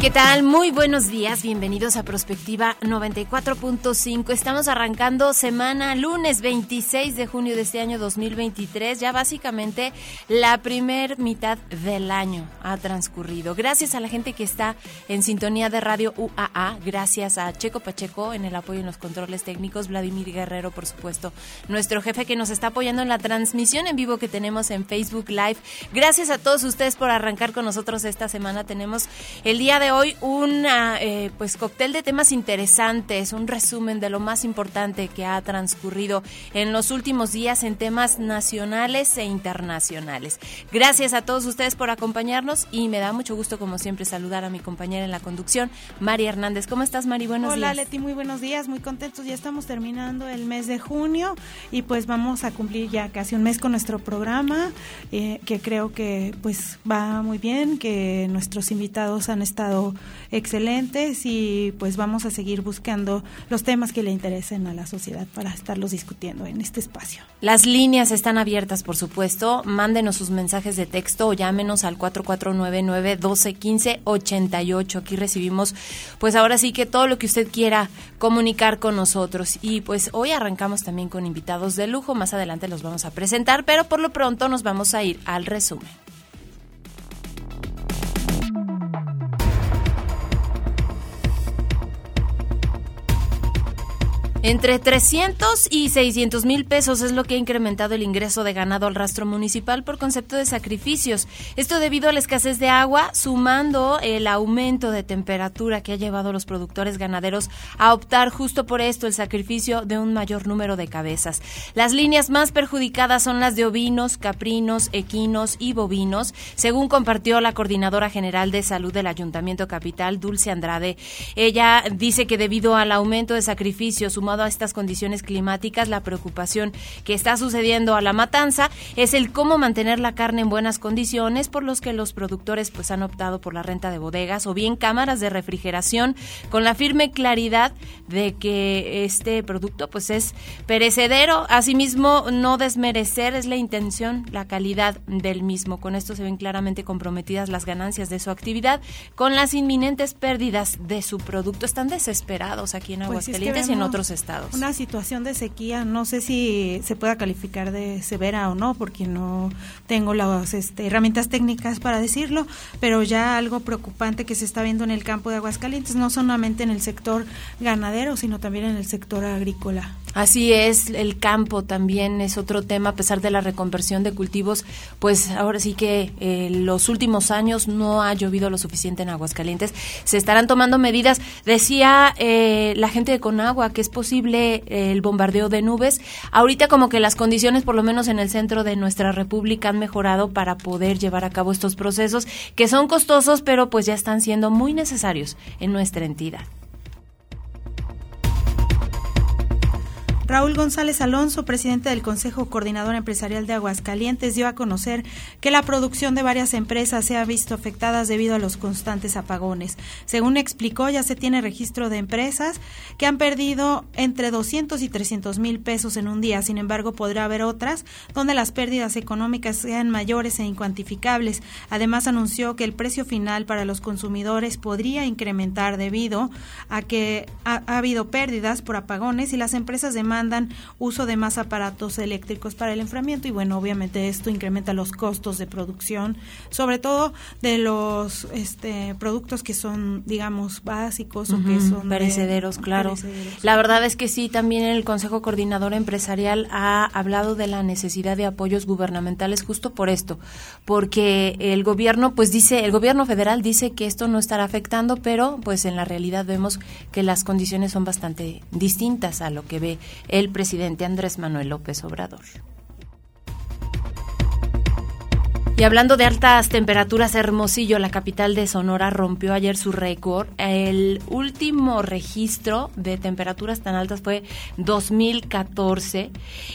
¿Qué tal? Muy buenos días, bienvenidos a Prospectiva 94.5. Estamos arrancando semana lunes 26 de junio de este año 2023. Ya básicamente la primer mitad del año ha transcurrido. Gracias a la gente que está en sintonía de Radio UAA, gracias a Checo Pacheco en el apoyo en los controles técnicos, Vladimir Guerrero, por supuesto, nuestro jefe que nos está apoyando en la transmisión en vivo que tenemos en Facebook Live. Gracias a todos ustedes por arrancar con nosotros esta semana. Tenemos el día de hoy un eh, pues cóctel de temas interesantes, un resumen de lo más importante que ha transcurrido en los últimos días en temas nacionales e internacionales. Gracias a todos ustedes por acompañarnos y me da mucho gusto como siempre saludar a mi compañera en la conducción, Mari Hernández. ¿Cómo estás, Mari? Buenos días. Hola, Leti, muy buenos días, muy contentos. Ya estamos terminando el mes de junio y pues vamos a cumplir ya casi un mes con nuestro programa, eh, que creo que pues va muy bien, que nuestros invitados han estado excelentes y pues vamos a seguir buscando los temas que le interesen a la sociedad para estarlos discutiendo en este espacio. Las líneas están abiertas, por supuesto. Mándenos sus mensajes de texto o llámenos al 4499-1215-88. Aquí recibimos, pues ahora sí que todo lo que usted quiera comunicar con nosotros. Y pues hoy arrancamos también con invitados de lujo. Más adelante los vamos a presentar, pero por lo pronto nos vamos a ir al resumen. Entre 300 y 600 mil pesos es lo que ha incrementado el ingreso de ganado al rastro municipal por concepto de sacrificios. Esto debido a la escasez de agua, sumando el aumento de temperatura que ha llevado a los productores ganaderos a optar justo por esto, el sacrificio de un mayor número de cabezas. Las líneas más perjudicadas son las de ovinos, caprinos, equinos y bovinos, según compartió la coordinadora general de salud del Ayuntamiento Capital, Dulce Andrade. Ella dice que debido al aumento de sacrificios, a estas condiciones climáticas, la preocupación que está sucediendo a la matanza es el cómo mantener la carne en buenas condiciones, por los que los productores pues han optado por la renta de bodegas o bien cámaras de refrigeración con la firme claridad de que este producto pues es perecedero. Asimismo, no desmerecer es la intención, la calidad del mismo. Con esto se ven claramente comprometidas las ganancias de su actividad con las inminentes pérdidas de su producto. Están desesperados aquí en pues Aguascalientes y en otros estados una situación de sequía, no sé si se pueda calificar de severa o no, porque no tengo las este, herramientas técnicas para decirlo, pero ya algo preocupante que se está viendo en el campo de Aguascalientes, no solamente en el sector ganadero, sino también en el sector agrícola. Así es, el campo también es otro tema, a pesar de la reconversión de cultivos, pues ahora sí que eh, los últimos años no ha llovido lo suficiente en Aguascalientes. Se estarán tomando medidas. Decía eh, la gente de Conagua que es posible eh, el bombardeo de nubes. Ahorita como que las condiciones, por lo menos en el centro de nuestra república, han mejorado para poder llevar a cabo estos procesos que son costosos, pero pues ya están siendo muy necesarios en nuestra entidad. Raúl González Alonso, presidente del Consejo Coordinador Empresarial de Aguascalientes, dio a conocer que la producción de varias empresas se ha visto afectada debido a los constantes apagones. Según explicó, ya se tiene registro de empresas que han perdido entre 200 y 300 mil pesos en un día. Sin embargo, podrá haber otras donde las pérdidas económicas sean mayores e incuantificables. Además, anunció que el precio final para los consumidores podría incrementar debido a que ha, ha habido pérdidas por apagones y las empresas de demandan uso de más aparatos eléctricos para el enfriamiento y bueno, obviamente esto incrementa los costos de producción, sobre todo de los este, productos que son, digamos, básicos o que son perecederos, claro. La verdad es que sí, también el Consejo Coordinador Empresarial ha hablado de la necesidad de apoyos gubernamentales justo por esto, porque el gobierno pues dice, el gobierno federal dice que esto no estará afectando, pero pues en la realidad vemos que las condiciones son bastante distintas a lo que ve el presidente Andrés Manuel López Obrador. Y hablando de altas temperaturas, Hermosillo, la capital de Sonora, rompió ayer su récord. El último registro de temperaturas tan altas fue 2014.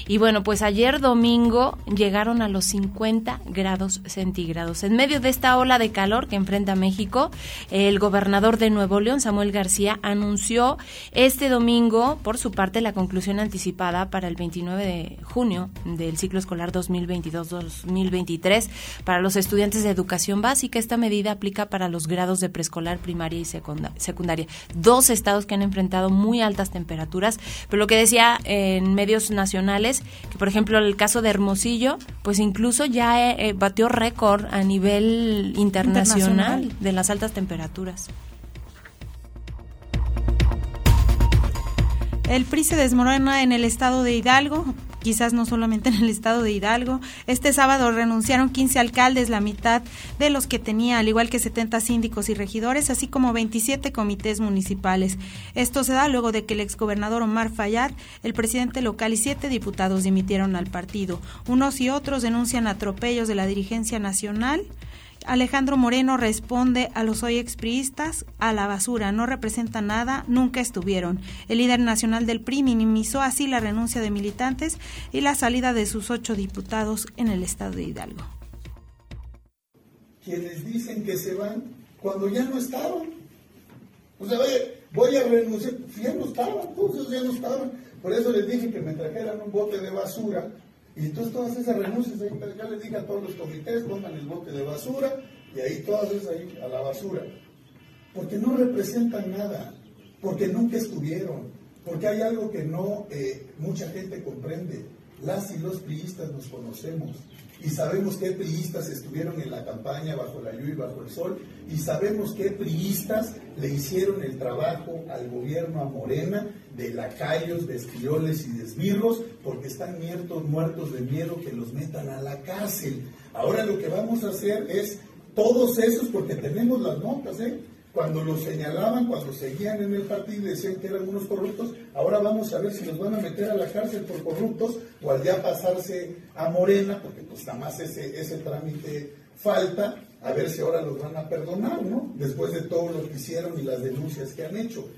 Y bueno, pues ayer domingo llegaron a los 50 grados centígrados. En medio de esta ola de calor que enfrenta México, el gobernador de Nuevo León, Samuel García, anunció este domingo, por su parte, la conclusión anticipada para el 29 de junio del ciclo escolar 2022-2023 para los estudiantes de educación básica. Esta medida aplica para los grados de preescolar, primaria y secundaria. Dos estados que han enfrentado muy altas temperaturas, pero lo que decía en medios nacionales, que por ejemplo el caso de Hermosillo, pues incluso ya eh, eh, batió récord a nivel internacional de las altas temperaturas. El PRI se desmorona en el estado de Hidalgo quizás no solamente en el estado de Hidalgo. Este sábado renunciaron 15 alcaldes, la mitad de los que tenía, al igual que 70 síndicos y regidores, así como 27 comités municipales. Esto se da luego de que el exgobernador Omar Fayad, el presidente local y siete diputados dimitieron al partido. Unos y otros denuncian atropellos de la dirigencia nacional Alejandro Moreno responde a los hoy expriistas a la basura, no representa nada, nunca estuvieron. El líder nacional del PRI minimizó así la renuncia de militantes y la salida de sus ocho diputados en el estado de Hidalgo. Quienes dicen que se van cuando ya no estaban. O sea, oye, voy a renunciar, ya no estaban, entonces ya no estaban. Por eso les dije que me trajeran un bote de basura y entonces todas esas renuncias, ahí, ya les dije a todos los comités, pongan el bote de basura y ahí todas esas ahí a la basura. Porque no representan nada, porque nunca estuvieron, porque hay algo que no eh, mucha gente comprende. Las y los priistas nos conocemos y sabemos qué priistas estuvieron en la campaña bajo la lluvia y bajo el sol y sabemos qué priistas le hicieron el trabajo al gobierno a Morena de lacayos, de y de esbirros porque están muertos, muertos de miedo que los metan a la cárcel. Ahora lo que vamos a hacer es todos esos, porque tenemos las notas, ¿eh? Cuando los señalaban, cuando seguían en el partido y decían que eran unos corruptos, ahora vamos a ver si los van a meter a la cárcel por corruptos o al ya pasarse a Morena, porque pues nada más ese, ese trámite falta, a ver si ahora los van a perdonar, ¿no? Después de todo lo que hicieron y las denuncias que han hecho.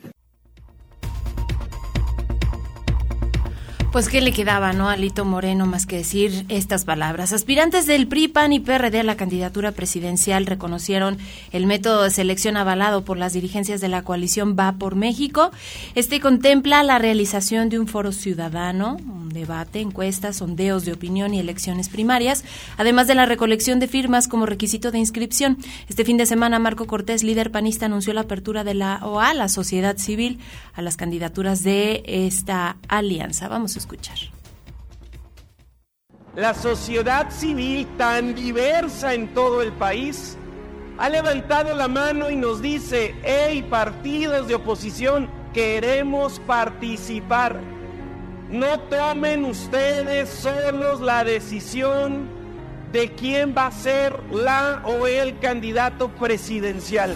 Pues qué le quedaba, ¿no? A Lito Moreno más que decir estas palabras. Aspirantes del PRI, PAN y PRD a la candidatura presidencial reconocieron el método de selección avalado por las dirigencias de la coalición Va por México. Este contempla la realización de un foro ciudadano, un debate, encuestas, sondeos de opinión y elecciones primarias, además de la recolección de firmas como requisito de inscripción. Este fin de semana Marco Cortés, líder panista, anunció la apertura de la OA, la sociedad civil, a las candidaturas de esta alianza. Vamos a escuchar. La sociedad civil tan diversa en todo el país ha levantado la mano y nos dice, hey partidos de oposición, queremos participar. No tomen ustedes solos la decisión de quién va a ser la o el candidato presidencial.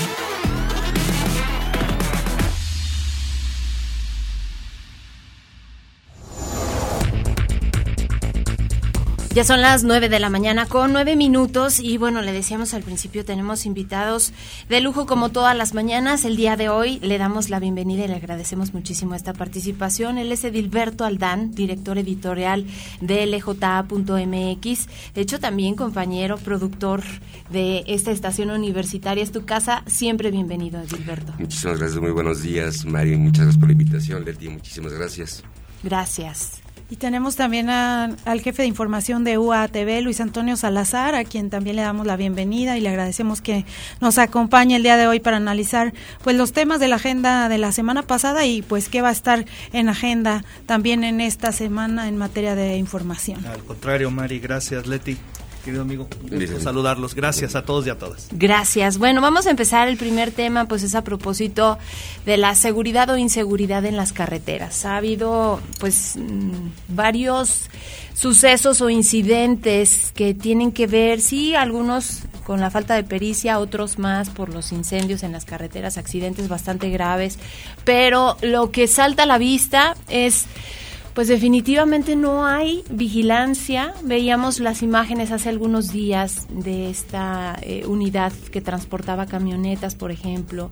Ya son las nueve de la mañana con nueve minutos y bueno, le decíamos al principio, tenemos invitados de lujo como todas las mañanas. El día de hoy le damos la bienvenida y le agradecemos muchísimo esta participación. Él es Edilberto Aldán, director editorial de LJA.mx. De hecho, también compañero, productor de esta estación universitaria. Es tu casa. Siempre bienvenido, Edilberto. Muchísimas gracias, muy buenos días, Mario. Muchas gracias por la invitación, Leti. Muchísimas gracias. Gracias. Y tenemos también al jefe de información de UATV, Luis Antonio Salazar, a quien también le damos la bienvenida y le agradecemos que nos acompañe el día de hoy para analizar pues los temas de la agenda de la semana pasada y pues qué va a estar en agenda también en esta semana en materia de información. Al contrario, Mari, gracias, Leti. Querido amigo. saludarlos. Gracias a todos y a todas. Gracias. Bueno, vamos a empezar el primer tema, pues es a propósito de la seguridad o inseguridad en las carreteras. Ha habido, pues, mm, varios sucesos o incidentes que tienen que ver, sí, algunos con la falta de pericia, otros más por los incendios en las carreteras, accidentes bastante graves, pero lo que salta a la vista es pues definitivamente no hay vigilancia. Veíamos las imágenes hace algunos días de esta eh, unidad que transportaba camionetas, por ejemplo,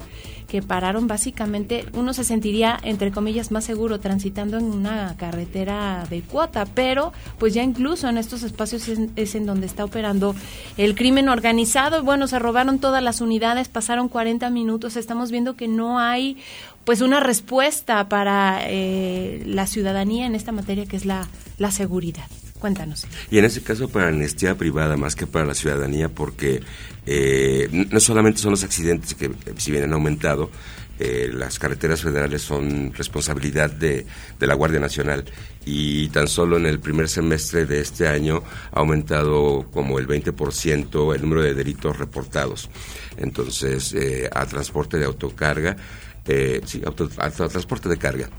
que pararon básicamente, uno se sentiría, entre comillas, más seguro transitando en una carretera de cuota, pero pues ya incluso en estos espacios es, en donde está operando el crimen organizado. Bueno, se robaron todas las unidades, pasaron 40 minutos, estamos viendo que no hay pues una respuesta para eh, la ciudadanía en esta materia que es la, la seguridad. Cuéntanos. Y en ese caso para la privada más que para la ciudadanía, porque eh, no solamente son los accidentes que si bien han aumentado, eh, las carreteras federales son responsabilidad de, de, la Guardia Nacional y tan solo en el primer semestre de este año ha aumentado como el 20% el número de delitos reportados. Entonces, a transporte de autocarga eh, sí, auto, transporte de carga.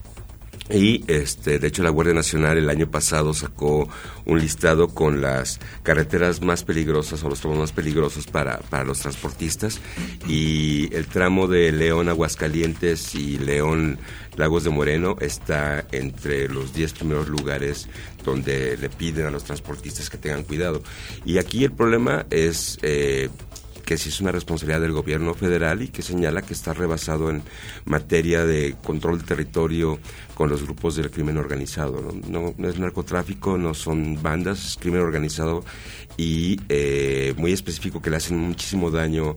Y este, de hecho la Guardia Nacional el año pasado sacó un listado con las carreteras más peligrosas o los tramos más peligrosos para, para los transportistas y el tramo de León Aguascalientes y León Lagos de Moreno está entre los 10 primeros lugares donde le piden a los transportistas que tengan cuidado. Y aquí el problema es eh, que sí es una responsabilidad del gobierno federal y que señala que está rebasado en materia de control del territorio con los grupos del crimen organizado. No, es narcotráfico, no son bandas, es crimen organizado y eh, muy específico que le hacen muchísimo daño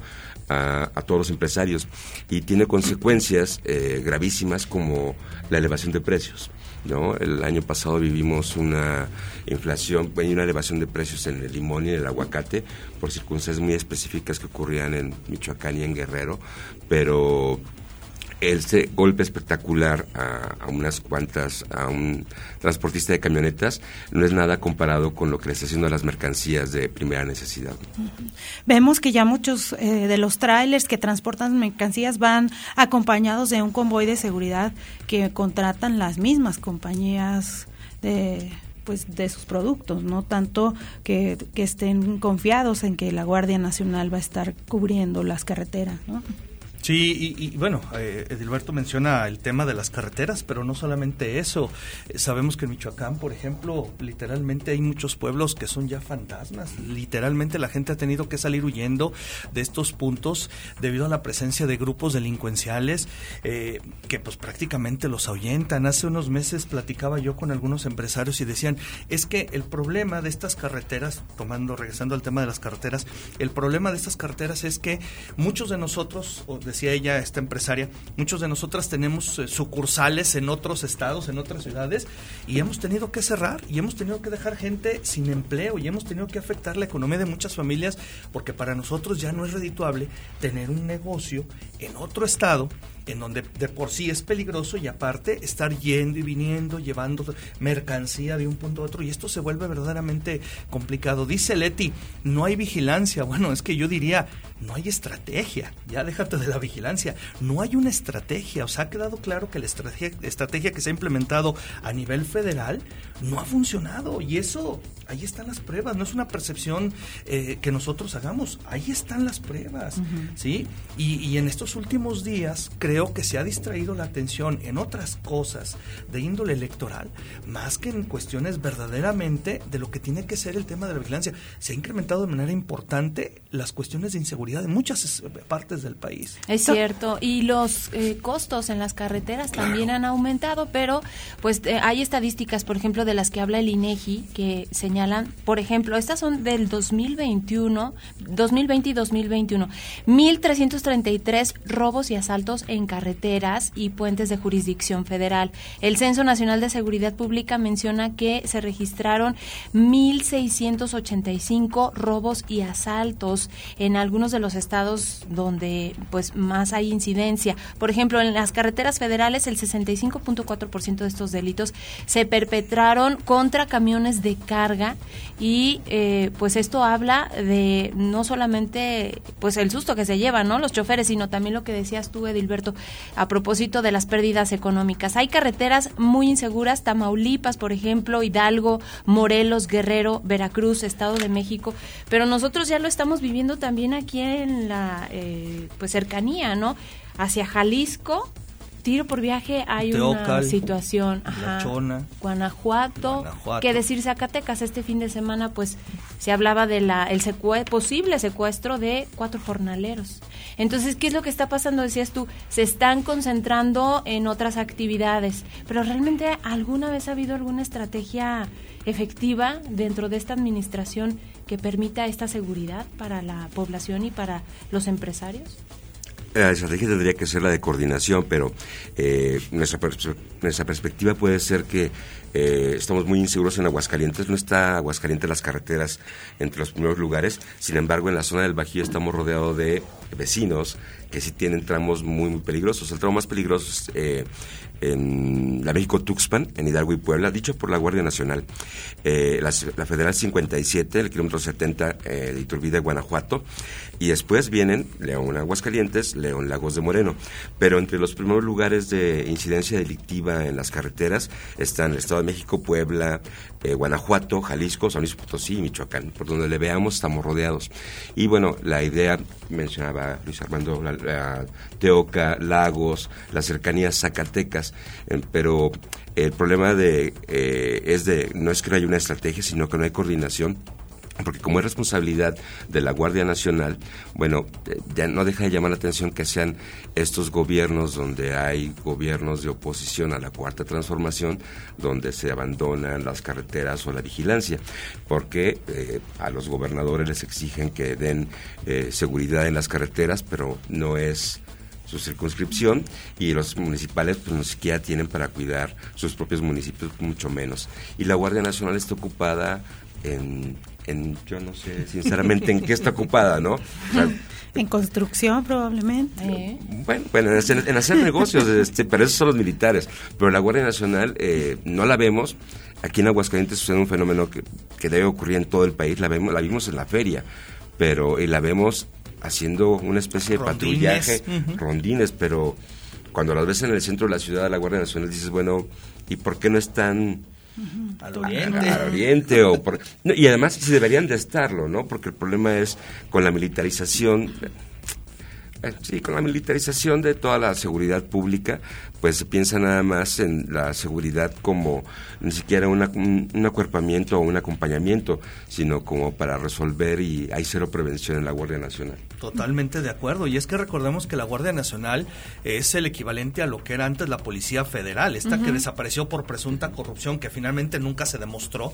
a, todos los empresarios y tiene consecuencias eh, gravísimas como la elevación de precios. ¿No? El año pasado vivimos una inflación y una elevación de precios en el limón y en el aguacate por circunstancias muy específicas que ocurrían en Michoacán y en Guerrero, pero ese golpe espectacular a, unas cuantas, a un transportista de camionetas, no es nada comparado con lo que le está haciendo a las mercancías de primera necesidad. Vemos que ya muchos eh, de los trailers que transportan mercancías van acompañados de un convoy de seguridad que contratan las mismas compañías de pues de sus productos, no tanto que, que estén confiados en que la Guardia Nacional va a estar cubriendo las carreteras, ¿no? Sí, y, bueno, eh, Edilberto menciona el tema de las carreteras, pero no solamente eso. Eh, sabemos que en Michoacán, por ejemplo, literalmente hay muchos pueblos que son ya fantasmas. Literalmente la gente ha tenido que salir huyendo de estos puntos debido a la presencia de grupos delincuenciales eh, que pues prácticamente los ahuyentan. Hace unos meses platicaba yo con algunos empresarios y decían, es que el problema de estas carreteras, tomando, regresando al tema de las carreteras, el problema de estas carreteras es que muchos de nosotros, o de decía ella, esta empresaria, muchos de nosotras tenemos eh, sucursales en otros estados, en otras ciudades, y hemos tenido que cerrar y hemos tenido que dejar gente sin empleo y hemos tenido que afectar la economía de muchas familias porque para nosotros ya no es redituable tener un negocio en otro estado en donde de por sí es peligroso y aparte estar yendo y viniendo, llevando mercancía de un punto a otro y esto se vuelve verdaderamente complicado. Dice Leti, no hay vigilancia. Bueno, es que yo diría, no hay estrategia. Ya déjate de la vigilancia. No hay una estrategia. O sea, ha quedado claro que la estrategia, estrategia que se ha implementado a nivel federal no ha funcionado y eso, ahí están las pruebas. No es una percepción eh, que nosotros hagamos. Ahí están las pruebas. ¿Sí? Y, y en estos últimos días, creo creo que se ha distraído la atención en otras cosas de índole electoral, más que en cuestiones verdaderamente de lo que tiene que ser el tema de la vigilancia. Se ha incrementado de manera importante las cuestiones de inseguridad en muchas partes del país. Es cierto, y los eh, costos en las carreteras también han aumentado, pero pues eh, hay estadísticas, por ejemplo, de las que habla el INEGI, que señalan, por ejemplo, estas son del 2021, 2020 y 2021, 1.333 robos y asaltos en carreteras y puentes de jurisdicción federal. El Censo Nacional de Seguridad Pública menciona que se registraron 1.685 robos y asaltos en algunos de los estados donde pues más hay incidencia. Por ejemplo, en las carreteras federales el 65.4% de estos delitos se perpetraron contra camiones de carga y eh, pues esto habla de no solamente pues el susto que se llevan no los choferes sino también lo que decías tú Edilberto a propósito de las pérdidas económicas. Hay carreteras muy inseguras Tamaulipas por ejemplo Hidalgo Morelos Guerrero Veracruz Estado de México pero nosotros ya lo estamos viviendo también aquí en la eh, pues cercanía no hacia Jalisco tiro por viaje hay una situación. Ajá. Guanajuato, Guanajuato. Que decir Zacatecas este fin de semana, pues se hablaba de la el posible secuestro de cuatro jornaleros. Entonces, ¿qué es lo que está pasando? Decías tú, se están concentrando en otras actividades, pero realmente alguna vez ha habido alguna estrategia efectiva dentro de esta administración que permita esta seguridad para la población y para los empresarios? La estrategia tendría que ser la de coordinación, pero eh, nuestra, nuestra perspectiva puede ser que eh, estamos muy inseguros en Aguascalientes. No está Aguascalientes las carreteras entre los primeros lugares. Sin embargo, en la zona del Bajío estamos rodeados de vecinos que sí tienen tramos muy, muy peligrosos. El tramo más peligroso es eh, en la México Tuxpan, en Hidalgo y Puebla, dicho por la Guardia Nacional. Eh, la, Federal 57, el kilómetro 70 de Iturbide, Guanajuato. Y después vienen León, Aguascalientes, León, Lagos de Moreno. Pero entre los primeros lugares de incidencia delictiva en las carreteras están el Estado de México, Puebla, eh, Guanajuato, Jalisco, San Luis Potosí y Michoacán. Por donde le veamos estamos rodeados. Y bueno, la idea, mencionaba Luis Armando, la, Teoca, Lagos, las cercanías Zacatecas, eh, pero el problema de eh, es de no es que no haya una estrategia, sino que no hay coordinación porque como es responsabilidad de la Guardia Nacional, bueno, eh, ya no deja de llamar la atención que sean estos gobiernos donde hay gobiernos de oposición a la cuarta transformación, donde se abandonan las carreteras o la vigilancia, porque eh, a los gobernadores les exigen que den eh, seguridad en las carreteras, pero no es su circunscripción y los municipales pues no siquiera tienen para cuidar sus propios municipios, mucho menos. Y la Guardia Nacional está ocupada en en yo no sé sinceramente en qué está ocupada, ¿no? en construcción probablemente. Bueno, bueno en, hacer, negocios, este, pero esos son los militares. Pero la Guardia Nacional eh, no la vemos. Aquí en Aguascalientes sucede un fenómeno que, que, debe ocurrir en todo el país. La vemos, la vimos en la feria, pero y la vemos haciendo una especie de patrullaje, rondines, pero cuando las ves en el centro de la ciudad, la Guardia Nacional dices, bueno, ¿y por qué no están al oriente. Al, oriente o y además sí deberían de estarlo, ¿no? Porque el problema es con la militarización eh, sí, con la militarización de toda la seguridad pública, pues se piensa nada más en la seguridad como ni siquiera un, acuerpamiento o un acompañamiento, sino como para resolver y hay cero prevención en la Guardia Nacional. Totalmente de acuerdo. Y es que recordemos que la Guardia Nacional es el equivalente a lo que era antes la Policía Federal, esta que desapareció por presunta corrupción que finalmente nunca se demostró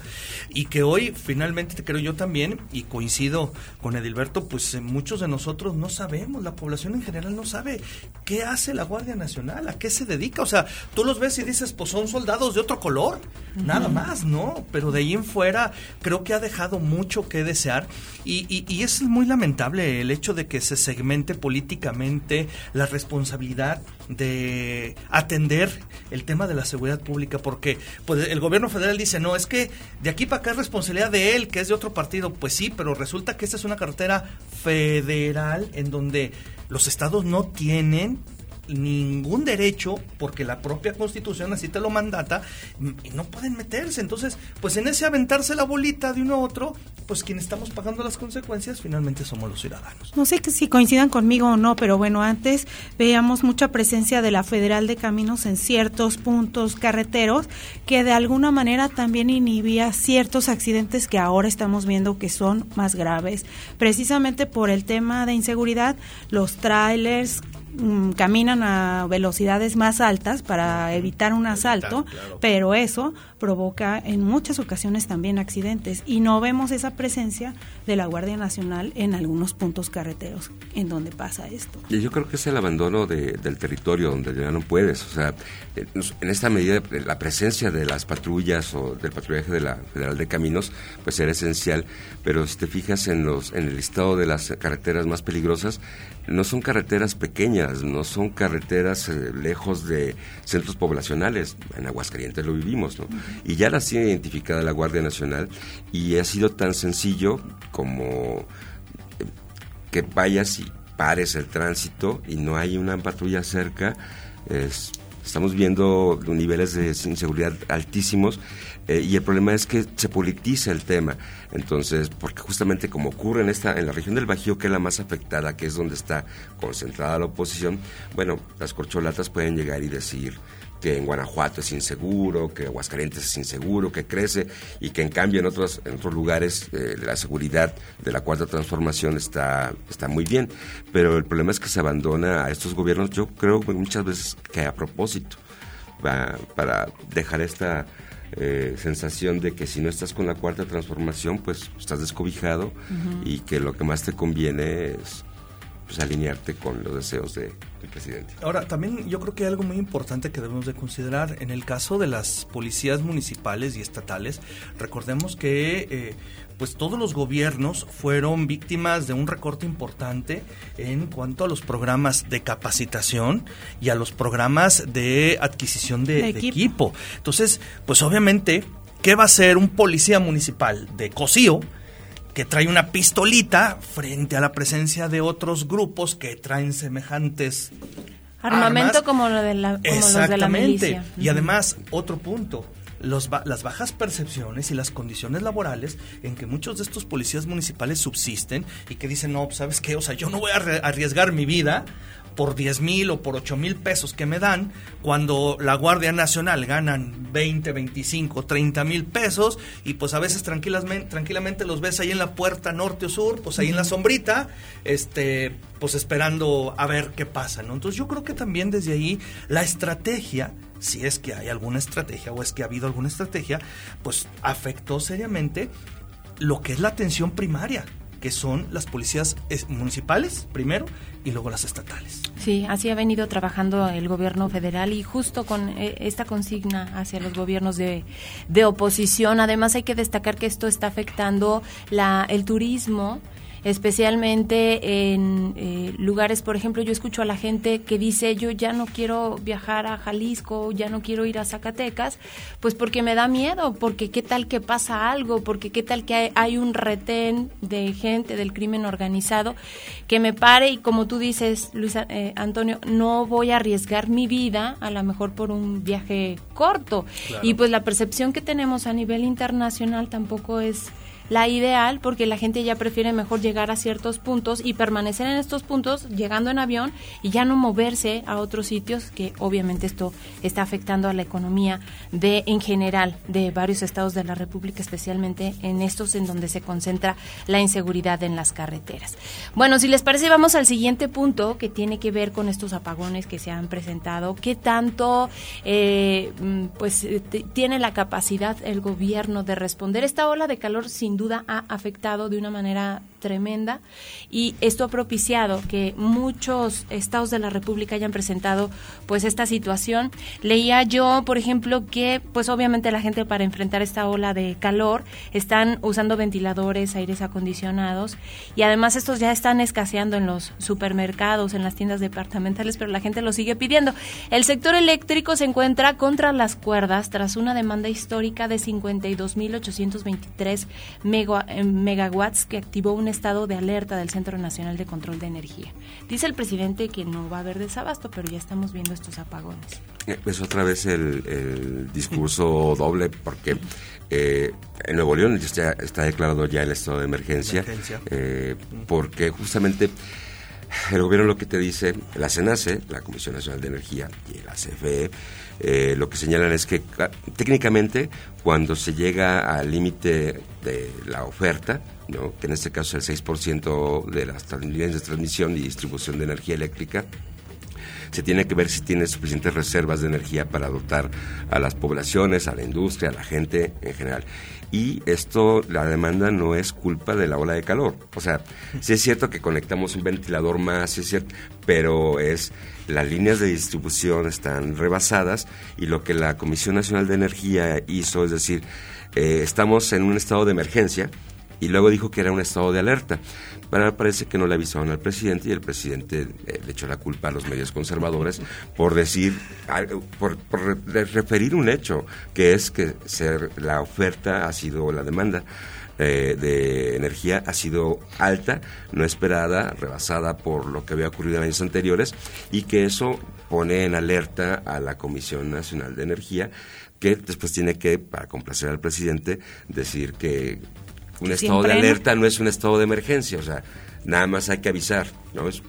y que hoy finalmente creo yo también, y coincido con Edilberto, pues eh, muchos de nosotros no sabemos, la población en general no sabe qué hace la Guardia Nacional, a qué se dedica. O sea, tú los ves y dices, pues son soldados de otro color, nada más, ¿no? Pero de ahí en fuera creo que ha dejado mucho que desear y, y, y es muy lamentable el hecho de de que se segmente políticamente la responsabilidad de atender el tema de la seguridad pública, porque pues, el gobierno federal dice, no, es que de aquí para acá es responsabilidad de él, que es de otro partido. Pues sí, pero resulta que esta es una carretera federal en donde los estados no tienen ningún derecho, porque la propia constitución así te lo mandata, y no pueden meterse. Entonces, pues en ese aventarse la bolita de uno a otro, pues quienes estamos pagando las consecuencias finalmente somos los ciudadanos. No sé si coincidan conmigo o no, pero bueno, antes veíamos mucha presencia de la Federal de Caminos en ciertos puntos carreteros que de alguna manera también inhibía ciertos accidentes que ahora estamos viendo que son más graves, precisamente por el tema de inseguridad, los trailers Mm, caminan a velocidades más altas para evitar un asalto, pero eso provoca en muchas ocasiones también accidentes y no vemos esa presencia de la Guardia Nacional en algunos puntos carreteros en donde pasa esto. Y yo creo que es el abandono del territorio donde ya no puedes, o sea, eh, en esta medida la presencia de las patrullas o del patrullaje de la Federal de Caminos pues era esencial, pero si te fijas en los en el listado de las carreteras más peligrosas no son carreteras pequeñas, no son carreteras eh, lejos de centros poblacionales. En Aguascalientes lo vivimos, ¿no? Y ya las tiene identificada la Guardia Nacional y ha sido tan sencillo como eh, que vayas y pares el tránsito y no hay una patrulla cerca. estamos viendo niveles de inseguridad altísimos eh, y el problema es que se politiza el tema. Entonces, porque justamente como ocurre en esta en la región del Bajío, que es la más afectada, que es donde está concentrada la oposición, bueno, las corcholatas pueden llegar y decir que en Guanajuato es inseguro, que Aguascalientes es inseguro, que crece y que en cambio en otros, en otros lugares eh, la seguridad de la cuarta transformación está, está muy bien. Pero el problema es que se abandona a estos gobiernos, yo creo muchas veces que a propósito, para dejar esta eh, sensación de que si no estás con la cuarta transformación, pues estás descobijado y que lo que más te conviene es pues, alinearte con los deseos de, del presidente. Ahora, también yo creo que hay algo muy importante que debemos de considerar. En el caso de las policías municipales y estatales, recordemos que eh, pues todos los gobiernos fueron víctimas de un recorte importante en cuanto a los programas de capacitación y a los programas de adquisición de, equipo. Entonces, pues obviamente, ¿qué va a hacer un policía municipal de Cocío? Que trae una pistolita frente a la presencia de otros grupos que traen semejantes armamento como, lo de la, como los de la milicia. Y además, otro punto, los, las bajas percepciones y las condiciones laborales en que muchos de estos policías municipales subsisten y que dicen, no, ¿sabes qué? O sea, yo no voy a arriesgar mi vida por 10 mil o por 8 mil pesos que me dan, cuando la Guardia Nacional ganan 20, 25, 30 mil pesos y pues a veces tranquilamente, tranquilamente los ves ahí en la puerta norte o sur, pues ahí en la sombrita, este, pues esperando a ver qué pasa, ¿no? Entonces yo creo que también desde ahí la estrategia si es que hay alguna estrategia o es que ha habido alguna estrategia, pues afectó seriamente lo que es la atención primaria, que son las policías municipales primero y luego las estatales. Sí, así ha venido trabajando el gobierno federal y justo con eh, esta consigna hacia los gobiernos de, de oposición. Además hay que destacar que esto está afectando la, el turismo especialmente en eh, lugares, por ejemplo, yo escucho a la gente que dice, yo ya no quiero viajar a Jalisco, ya no quiero ir a Zacatecas, pues porque me da miedo, porque qué tal que pasa algo, porque qué tal que hay, un retén de gente del crimen organizado que me pare y como tú dices, Luis eh, Antonio, no voy a arriesgar mi vida a lo mejor por un viaje corto. Y pues la percepción que tenemos a nivel internacional tampoco es la ideal porque la gente ya prefiere mejor llegar a ciertos puntos y permanecer en estos puntos llegando en avión y ya no moverse a otros sitios que obviamente esto está afectando a la economía de en general de varios estados de la República especialmente en estos en donde se concentra la inseguridad en las carreteras. Bueno, si les parece vamos al siguiente punto que tiene que ver con estos apagones que se han presentado, qué tanto eh, mm, pues tiene la capacidad el gobierno de responder esta ola de calor sin duda ha afectado de una manera tremenda y esto ha propiciado que muchos estados de la República hayan presentado pues esta situación. Leía yo, por ejemplo, que pues obviamente la gente para enfrentar esta ola de calor están usando ventiladores, aires acondicionados y además estos ya están escaseando en los supermercados, en las tiendas departamentales, pero la gente lo sigue pidiendo. El sector eléctrico se encuentra contra las cuerdas tras una demanda histórica de 52.823 eh, megawatts que activó un estado de alerta del Centro Nacional de Control de Energía. Dice el presidente que no va a haber desabasto, pero ya estamos viendo estos apagones. Es otra vez el, discurso doble, porque eh, en Nuevo León está, está, declarado ya el estado de emergencia, eh, porque justamente el gobierno lo que te dice, la CENACE, la Comisión Nacional de Energía y la CFE, eh, lo que señalan es que técnicamente cuando se llega al límite de la oferta, ¿no? que en este caso es el 6% de las líneas de transmisión y distribución de energía eléctrica, se tiene que ver si tiene suficientes reservas de energía para dotar a las poblaciones, a la industria, a la gente en general. Y esto, la demanda no es culpa de la ola de calor. O sea, sí es cierto que conectamos un ventilador más, sí es cierto, pero es las líneas de distribución están rebasadas y lo que la Comisión Nacional de Energía hizo es decir, eh, estamos en un estado de emergencia, y luego dijo que era un estado de alerta. Pero parece que no le avisaron al presidente y el presidente eh, le echó la culpa a los medios conservadores por decir, por, referir un hecho, que es que ser, la oferta ha sido la demanda. Eh, de energía ha sido alta, no esperada, rebasada por lo que había ocurrido en años anteriores y que eso pone en alerta a la Comisión Nacional de Energía que después tiene que, para complacer al presidente, decir que un estado de alerta no es un estado de emergencia, o sea, nada más hay que avisar, ¿no? Es,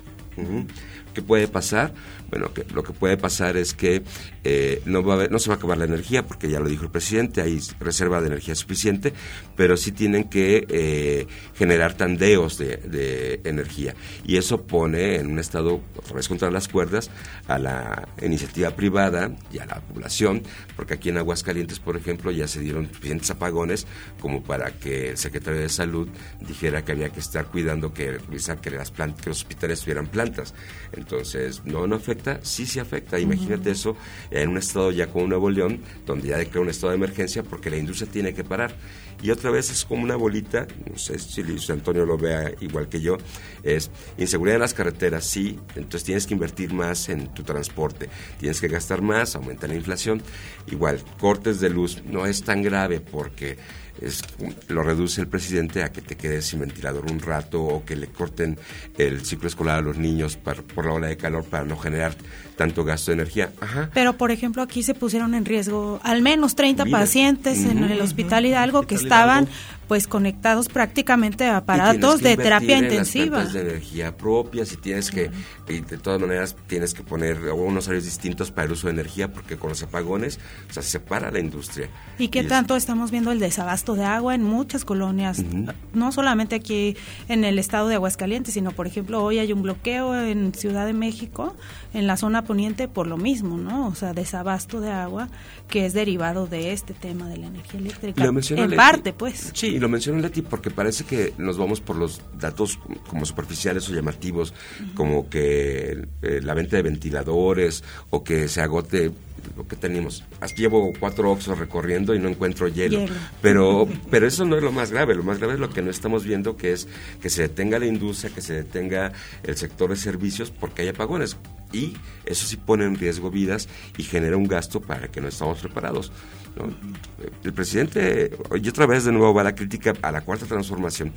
¿Qué puede pasar? Bueno, que, lo que puede pasar es que eh, no, va a no se va a acabar la energía, porque ya lo dijo el presidente, hay reserva de energía suficiente, pero sí tienen que eh, generar tandeos de, energía. Y eso pone en un estado, otra vez contra las cuerdas, a la iniciativa privada y a la población, porque aquí en Aguascalientes, por ejemplo, ya se dieron suficientes apagones como para que el secretario de Salud dijera que había que estar cuidando que, que, las plantas, que los hospitales tuvieran plantas. Entonces, no, no afecta sí se afecta. Imagínate eso en un estado ya como Nuevo León, donde ya declaró un estado de emergencia porque la industria tiene que parar. Y otra vez es como una bolita, no sé si Luis Antonio lo vea igual que yo, es inseguridad en las carreteras, sí, entonces tienes que invertir más en tu transporte, tienes que gastar más, aumenta la inflación. Igual, cortes de luz no es tan grave porque es, lo reduce el presidente a que te quedes sin ventilador un rato o que le corten el ciclo escolar a los niños por la ola de calor para no generar tanto gasto de energía. Pero, por ejemplo, aquí se pusieron en riesgo al menos 30 pacientes en el hospital Hidalgo que estaban pues conectados prácticamente a aparatos de terapia intensiva. de energía propia, si tienes que, y de todas maneras tienes que poner unos horarios distintos para el uso de energía, porque con los apagones, o sea, se separa la industria. ¿Y qué tanto estamos viendo el desabasto de agua en muchas colonias? No solamente aquí en el estado de Aguascalientes, sino, por ejemplo, hoy hay un bloqueo en Ciudad de México, en la zona poniente, por lo mismo, ¿no? O sea, desabasto de agua que es derivado de este tema de la energía eléctrica. en parte, pues. Sí, lo menciono Leti porque parece que nos vamos por los datos como superficiales o llamativos, como que eh, la venta de ventiladores o que se agote lo que tenemos. Llevo cuatro oxos recorriendo y no encuentro hielo. Pero, pero eso no es lo más grave. Lo más grave es lo que no estamos viendo, que es que se detenga la industria, que se detenga el sector de servicios porque hay apagones. Y eso sí pone en riesgo vidas y genera un gasto para que no estamos preparados. El presidente, y otra vez de nuevo va la crítica a la cuarta transformación,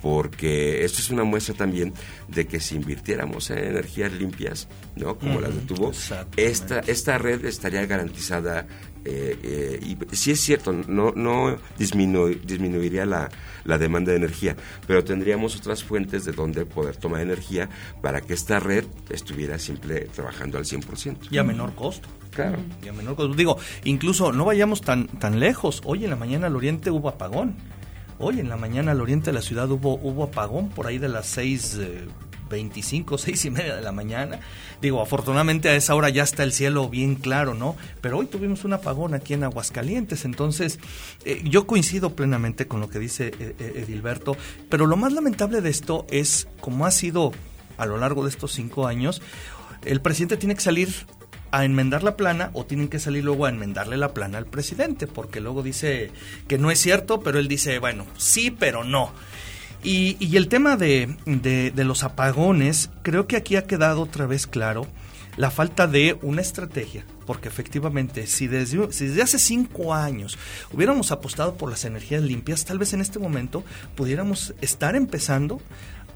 porque esto es una muestra también de que si invirtiéramos en energías limpias, ¿no? como las de tubo, esta, esta red estaría garantizada eh, eh, y si es cierto, no, no disminuiría la, la, demanda de energía, pero tendríamos otras fuentes de donde poder tomar energía para que esta red estuviera siempre trabajando al 100%. Y a menor costo. Claro. Y a menor costo. Digo, incluso no vayamos tan, tan lejos. Hoy en la mañana al oriente hubo apagón. Hoy en la mañana al oriente de la ciudad hubo, hubo apagón por ahí de las seis... 25, seis y media de la mañana. Digo, afortunadamente a esa hora ya está el cielo bien claro, ¿no? Pero hoy tuvimos un apagón aquí en Aguascalientes, entonces eh, yo coincido plenamente con lo que dice eh, eh, Edilberto, pero lo más lamentable de esto es, como ha sido a lo largo de estos cinco años, el presidente tiene que salir a enmendar la plana o tienen que salir luego a enmendarle la plana al presidente, porque luego dice que no es cierto, pero él dice, bueno, sí, pero no. Y, el tema de, los apagones, creo que aquí ha quedado otra vez claro la falta de una estrategia, porque efectivamente, si desde, si desde hace cinco años hubiéramos apostado por las energías limpias, tal vez en este momento pudiéramos estar empezando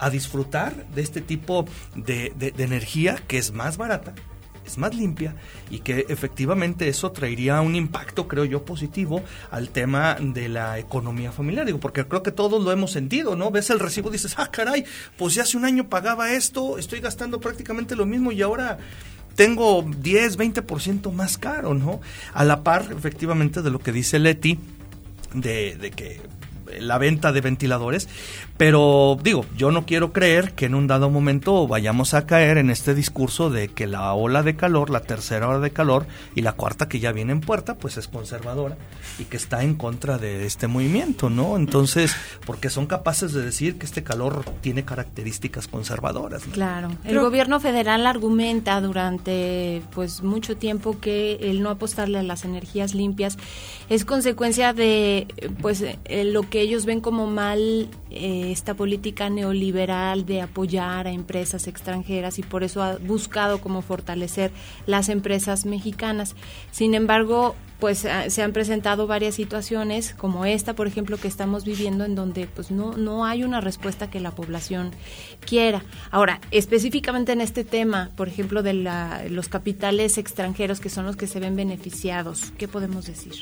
a disfrutar de este tipo de energía que es más barata, es más limpia y que efectivamente eso traería un impacto, creo yo, positivo al tema de la economía familiar. Digo, porque creo que todos lo hemos sentido, ¿no? Ves el recibo y dices, ah, caray, pues ya hace un año pagaba esto, estoy gastando prácticamente lo mismo y ahora tengo 10, 20% más caro, ¿no? A la par, efectivamente, de lo que dice Leti, de, de que la venta de ventiladores, pero digo, yo no quiero creer que en un dado momento vayamos a caer en este discurso de que la ola de calor, la tercera ola de calor y la cuarta que ya viene en puerta, pues es conservadora y que está en contra de este movimiento, ¿no? Entonces, porque son capaces de decir que este calor tiene características conservadoras. Claro. El gobierno federal argumenta durante pues mucho tiempo que el no apostarle a las energías limpias es consecuencia de pues lo que ellos ven como mal eh, esta política neoliberal de apoyar a empresas extranjeras y por eso ha buscado como fortalecer las empresas mexicanas. Sin embargo, pues ah, se han presentado varias situaciones como esta, por ejemplo, que estamos viviendo en donde pues no no hay una respuesta que la población quiera. Ahora, específicamente en este tema, por ejemplo, de los capitales extranjeros que son los que se ven beneficiados, ¿qué podemos decir?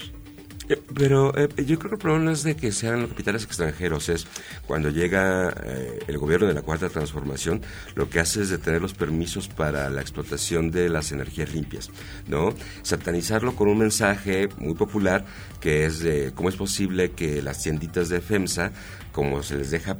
Eh, pero eh, yo creo que el problema no es de que sean los capitales extranjeros, es cuando llega eh, el gobierno de la Cuarta Transformación, lo que hace es detener los permisos para la explotación de las energías limpias, ¿no? Satanizarlo con un mensaje muy popular que es de cómo es posible que las tienditas de FEMSA, como se les deja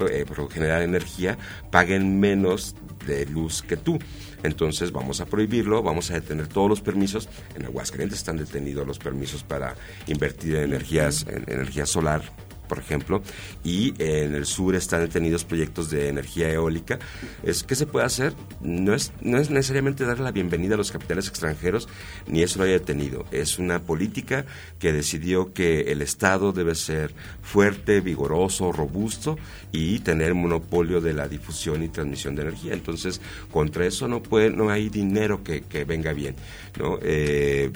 generar energía, paguen menos de luz que tú. Entonces vamos a prohibirlo, vamos a detener todos los permisos. En Aguascalientes están detenidos los permisos para invertir en energías, en energía solar por ejemplo, y en el sur están detenidos proyectos de energía eólica. Es, ¿Qué se puede hacer? No es, no es necesariamente darle la bienvenida a los capitales extranjeros, ni eso lo haya detenido. Es una política que decidió que el Estado debe ser fuerte, vigoroso, robusto y tener monopolio de la difusión y transmisión de energía. Entonces, contra eso no, puede, no hay dinero que, que venga bien. ¿no? Eh,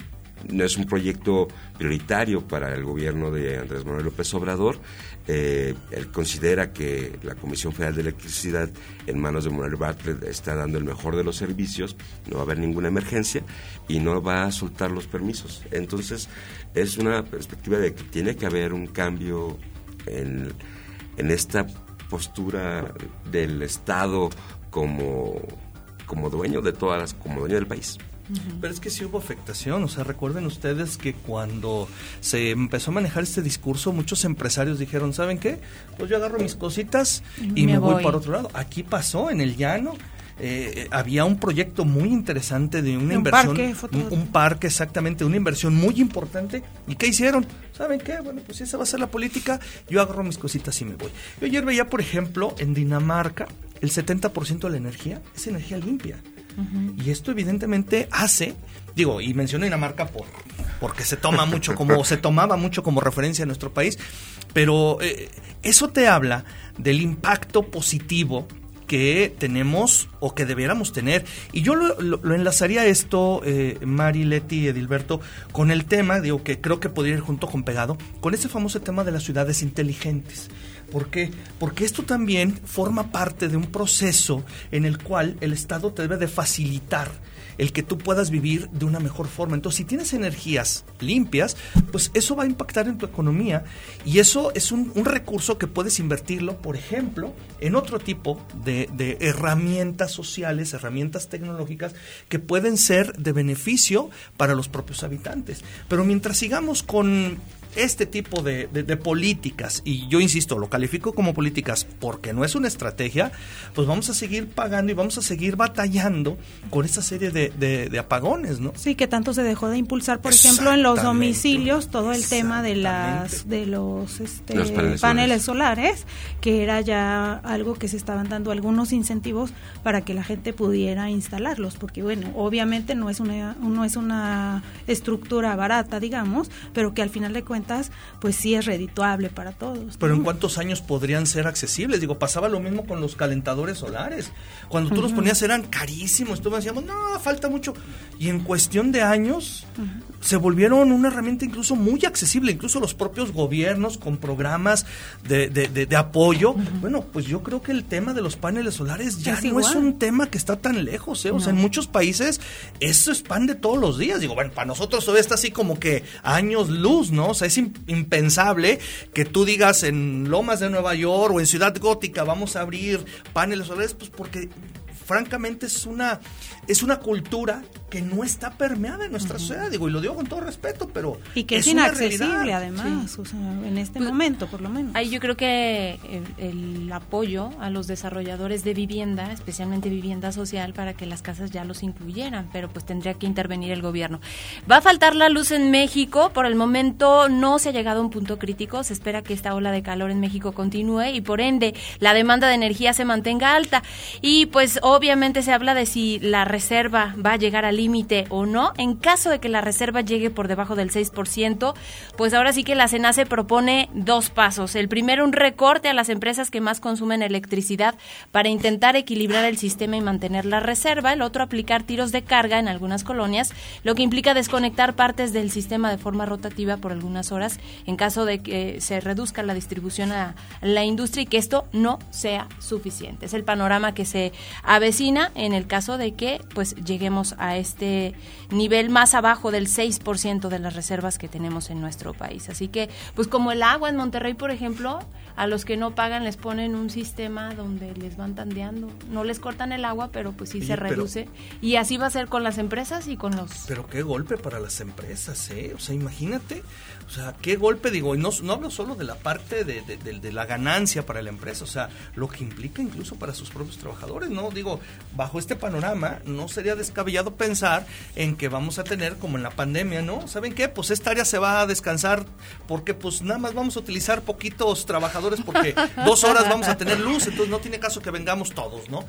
no es un proyecto prioritario para el gobierno de Andrés Manuel López Obrador. Eh, él considera que la Comisión Federal de Electricidad en manos de Manuel Bartlett está dando el mejor de los servicios, no va a haber ninguna emergencia y no va a soltar los permisos. Entonces, es una perspectiva de que tiene que haber un cambio en, en esta postura del Estado como, como dueño de todas las, como dueño del país. Pero es que sí hubo afectación, o sea, recuerden ustedes que cuando se empezó a manejar este discurso, muchos empresarios dijeron, ¿saben qué? Pues yo agarro mis cositas y me, voy. para otro lado. Aquí pasó, en el llano, eh, había un proyecto muy interesante de una inversión. un, un, parque, exactamente, una inversión muy importante. ¿Y qué hicieron? ¿Saben qué? Bueno, pues esa va a ser la política. Yo agarro mis cositas y me voy. Yo ayer veía, por ejemplo, en Dinamarca, el 70% de la energía es energía limpia. Y esto evidentemente hace, digo, y menciono Dinamarca por, porque se toma mucho como, se tomaba mucho como referencia en nuestro país, pero eh, eso te habla del impacto positivo que tenemos o que debiéramos tener. Y yo lo, enlazaría esto, eh, Mari, Leti, Edilberto, con el tema, digo, que creo que podría ir junto con pegado, con ese famoso tema de las ciudades inteligentes. ¿Por qué? Porque esto también forma parte de un proceso en el cual el Estado te debe de facilitar el que tú puedas vivir de una mejor forma. Entonces, si tienes energías limpias, pues eso va a impactar en tu economía y eso es un, recurso que puedes invertirlo, por ejemplo, en otro tipo de, de, herramientas sociales, herramientas tecnológicas que pueden ser de beneficio para los propios habitantes. Pero mientras sigamos con este tipo de, políticas, y yo insisto, lo califico como políticas porque no es una estrategia, pues vamos a seguir pagando y vamos a seguir batallando con esta serie de, apagones, ¿no? Sí, que tanto se dejó de impulsar, por ejemplo, en los domicilios, todo el tema de las de los, este, paneles, solares. que era ya algo que se estaban dando algunos incentivos para que la gente pudiera instalarlos, porque bueno, obviamente no es una no es una estructura barata, digamos, pero que al final de cuentas pues sí es redituable para todos. Pero ¿en cuántos años podrían ser accesibles? Digo, pasaba lo mismo con los calentadores solares. Cuando tú los ponías eran carísimos, tú decíamos, no, falta mucho. Y en cuestión de años se volvieron una herramienta incluso muy accesible, incluso los propios gobiernos con programas de, de, apoyo. Bueno, pues yo creo que el tema de los paneles solares ya no es un tema que está tan lejos, ¿eh? O sea, en muchos países eso es pan de todos los días. Digo, bueno, para nosotros todavía está así como que años luz, ¿no? O sea, es impensable que tú digas en Lomas de Nueva York o en Ciudad Gótica vamos a abrir paneles solares, pues porque francamente es una, es una cultura que no está permeada en nuestra sociedad, digo, y lo digo con todo respeto, pero y que es, inaccesible además, en este pues, momento por lo menos. Ahí yo creo que el, apoyo a los desarrolladores de vivienda, especialmente vivienda social, para que las casas ya los incluyeran, pero pues tendría que intervenir el gobierno. Va a faltar la luz en México, por el momento no se ha llegado a un punto crítico, se espera que esta ola de calor en México continúe y por ende la demanda de energía se mantenga alta y pues obviamente se habla de si la reserva va a llegar al límite o no. En caso de que la reserva llegue por debajo del 6%, pues ahora sí que la se propone dos pasos. El primero, un recorte a las empresas que más consumen electricidad para intentar equilibrar el sistema y mantener la reserva. El otro, aplicar tiros de carga en algunas colonias, lo que implica desconectar partes del sistema de forma rotativa por algunas horas en caso de que se reduzca la distribución a la industria y que esto no sea suficiente. Es el panorama que se avecina en el caso de que pues lleguemos a este nivel más abajo del 6% de las reservas que tenemos en nuestro país. Así que pues como el agua en Monterrey, por ejemplo, a los que no pagan les ponen un sistema donde les van tandeando. No les cortan el agua, pero pues sí se reduce. y así va a ser con las empresas y con los... Pero qué golpe para las empresas, ¿eh? O sea, imagínate, o sea, qué golpe, digo, y no, no hablo solo de la parte de, de, la ganancia para la empresa, o sea, lo que implica incluso para sus propios trabajadores, ¿no? Digo, bajo este panorama, no sería descabellado pensar en que vamos a tener, como en la pandemia, ¿no? ¿Saben qué? Pues esta área se va a descansar porque pues nada más vamos a utilizar poquitos trabajadores porque dos horas vamos a tener luz, entonces no tiene caso que vengamos todos, ¿no?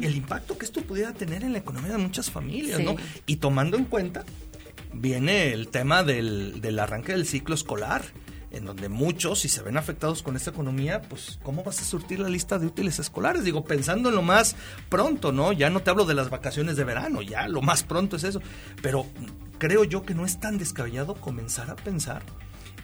El impacto que esto pudiera tener en la economía de muchas familias, ¿no? Y tomando en cuenta, viene el tema del, del arranque del ciclo escolar en donde muchos, si se ven afectados con esta economía, pues ¿cómo vas a surtir la lista de útiles escolares? Digo, pensando en lo más pronto, ¿no? Ya no te hablo de las vacaciones de verano, ya lo más pronto es eso. Pero creo yo que no es tan descabellado comenzar a pensar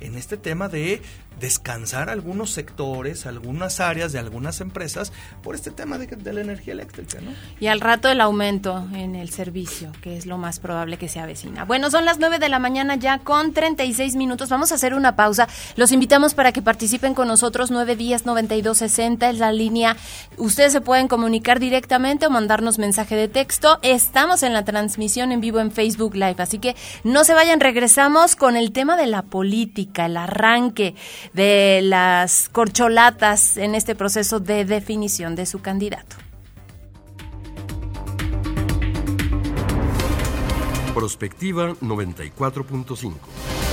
en este tema de descansar algunos sectores, algunas áreas de algunas empresas por este tema de, la energía eléctrica. ¿no? Y al rato el aumento en el servicio, que es lo más probable que se avecina. Bueno, son las 9 de la mañana ya con 36 minutos. Vamos a hacer una pausa. Los invitamos para que participen con nosotros 9 días 9260 es la línea. Ustedes se pueden comunicar directamente o mandarnos mensaje de texto. Estamos en la transmisión en vivo en Facebook Live, así que no se vayan. Regresamos con el tema de la política, el arranque de las corcholatas en este proceso de definición de su candidato. Prospectiva 94.5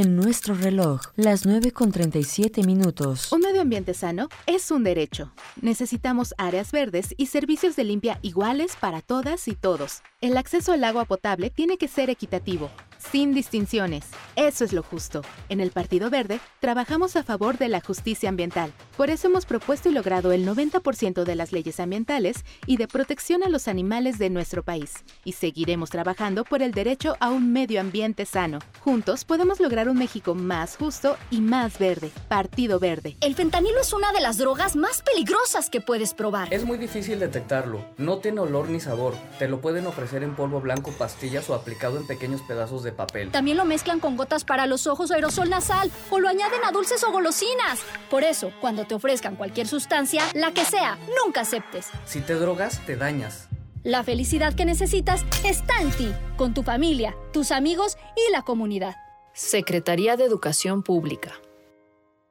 En nuestro reloj, las 9 con 37 minutos. Un medio ambiente sano es un derecho. Necesitamos áreas verdes y servicios de limpia iguales para todas y todos. El acceso al agua potable tiene que ser equitativo sin distinciones. Eso es lo justo. En el Partido Verde trabajamos a favor de la justicia ambiental. Por eso hemos propuesto y logrado el 90% de las leyes ambientales y de protección a los animales de nuestro país. Y seguiremos trabajando por el derecho a un medio ambiente sano. Juntos podemos lograr un México más justo y más verde. Partido Verde. El fentanilo es una de las drogas más peligrosas que puedes probar. Es muy difícil detectarlo. No tiene olor ni sabor. Te lo pueden ofrecer en polvo blanco, pastillas o aplicado en pequeños pedazos de papel. También lo mezclan con gotas para los ojos o aerosol nasal o lo añaden a dulces o golosinas. Por eso, cuando te ofrezcan cualquier sustancia, la que sea, nunca aceptes. Si te drogas, te dañas. La felicidad que necesitas está en ti, con tu familia, tus amigos y la comunidad. Secretaría de Educación Pública.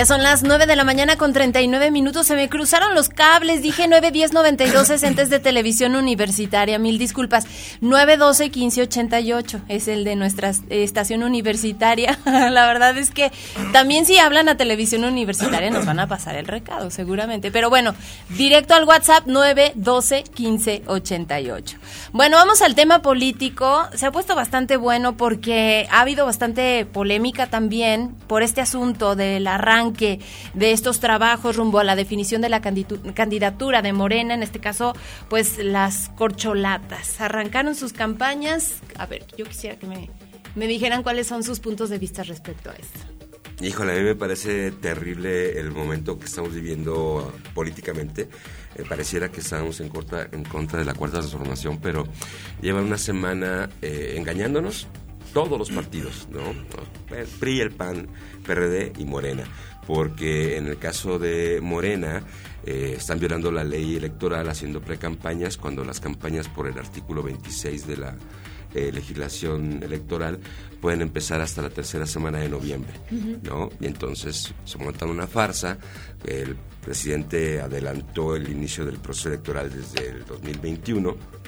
Ya son las 9 de la mañana con 39 minutos. Se me cruzaron los cables. Dije 9, 10, 92 entes de televisión universitaria. Mil disculpas. 9, 12, 15, 88 es el de nuestra estación universitaria. la verdad es que también si hablan a televisión universitaria nos van a pasar el recado, seguramente. Pero bueno, directo al WhatsApp 9, 12, 15, 88. Bueno, vamos al tema político. Se ha puesto bastante bueno porque ha habido bastante polémica también por este asunto del arranque de estos trabajos rumbo a la definición de la candidatura de Morena, en este caso, pues las corcholatas. Arrancaron sus campañas. A ver, yo quisiera que me, me dijeran cuáles son sus puntos de vista respecto a esto. Híjole, a mí me parece terrible el momento que estamos viviendo políticamente. Eh, pareciera que estamos en, corta, en contra de la cuarta transformación, pero llevan una semana eh, engañándonos todos los partidos, ¿no? El PRI, el PAN, PRD y Morena, porque en el caso de Morena eh, están violando la ley electoral haciendo precampañas cuando las campañas por el artículo 26 de la eh, legislación electoral pueden empezar hasta la tercera semana de noviembre, ¿no? Y entonces se monta una farsa. El presidente adelantó el inicio del proceso electoral desde el 2021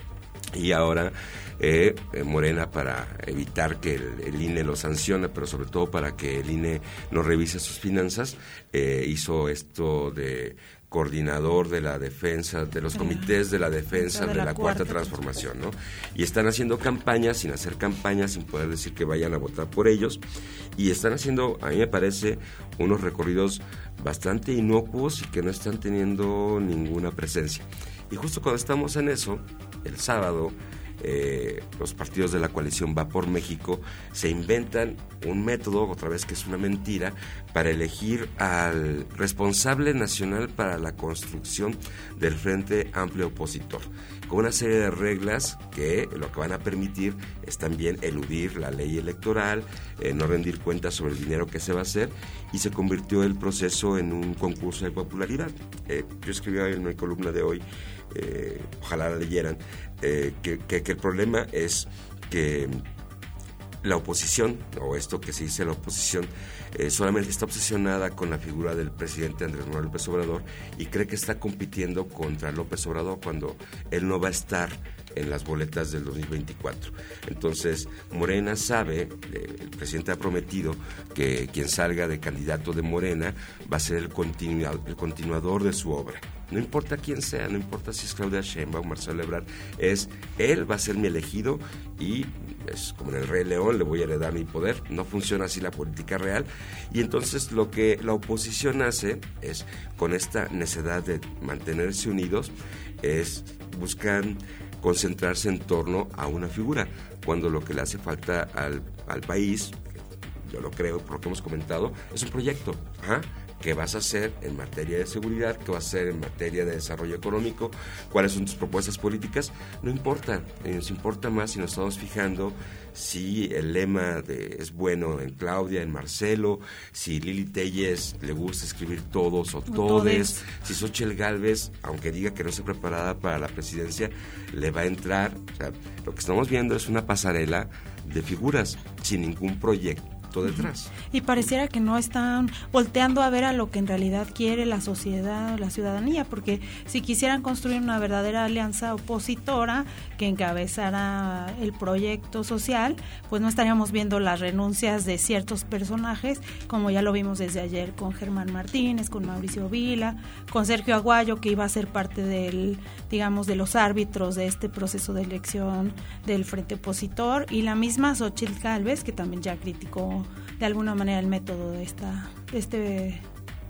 y ahora eh, eh, Morena para evitar que el, INE lo sancione, pero sobre todo para que el INE no revise sus finanzas, hizo esto de coordinador de la defensa, de los comités de la defensa de, la, cuarta, transformación, ¿no? Y están haciendo campañas sin hacer campañas, sin poder decir que vayan a votar por ellos, y están haciendo, a mí me parece, unos recorridos bastante inocuos y que no están teniendo ninguna presencia. Y justo cuando estamos en eso, el sábado, eh, los partidos de la coalición Va por México se inventan un método, otra vez que es una mentira, para elegir al responsable nacional para la construcción del Frente Amplio Opositor, con una serie de reglas que lo que van a permitir es también eludir la ley electoral, eh, no rendir cuentas sobre el dinero que se va a hacer, y se convirtió el proceso en un concurso de popularidad. Eh, yo escribí en mi columna de hoy, ojalá la leyeran, eh, que, el problema es que la oposición, o esto que se dice la oposición, eh, solamente está obsesionada con la figura del presidente Andrés Manuel López Obrador y cree que está compitiendo contra López Obrador cuando él no va a estar en las boletas del 2024. Entonces, Morena sabe, eh, el presidente ha prometido que quien salga de candidato de Morena va a ser el continuador de su obra. No importa quién sea, no importa si es Claudia Sheinbaum Marcelo Ebrard, es él va a ser mi elegido y es como en el Rey León, le voy a heredar mi poder. No funciona así la política real. Y entonces lo que la oposición hace es, con esta necesidad de mantenerse unidos, es buscar concentrarse en torno a una figura, cuando lo que le hace falta al, al país, yo lo creo por lo que hemos comentado, es un proyecto. Qué vas a hacer en materia de seguridad, qué vas a hacer en materia de desarrollo económico, cuáles son tus propuestas políticas, no importa, eh, nos importa más si nos estamos fijando si el lema de, es bueno en Claudia, en Marcelo, si Lili Telles le gusta escribir todos o todes, si Xochitl Galvez, aunque diga que no está preparada para la presidencia, le va a entrar. O sea, lo que estamos viendo es una pasarela de figuras sin ningún proyecto detrás. Y pareciera que no están volteando a ver a lo que en realidad quiere la sociedad, la ciudadanía, porque si quisieran construir una verdadera alianza opositora que encabezara el proyecto social, pues no estaríamos viendo las renuncias de ciertos personajes, como ya lo vimos desde ayer con Germán Martínez, con Mauricio Vila, con Sergio Aguayo, que iba a ser parte del, digamos, de los árbitros de este proceso de elección del Frente Opositor, y la misma Xochitl Calves, que también ya criticó de alguna manera el método de esta, este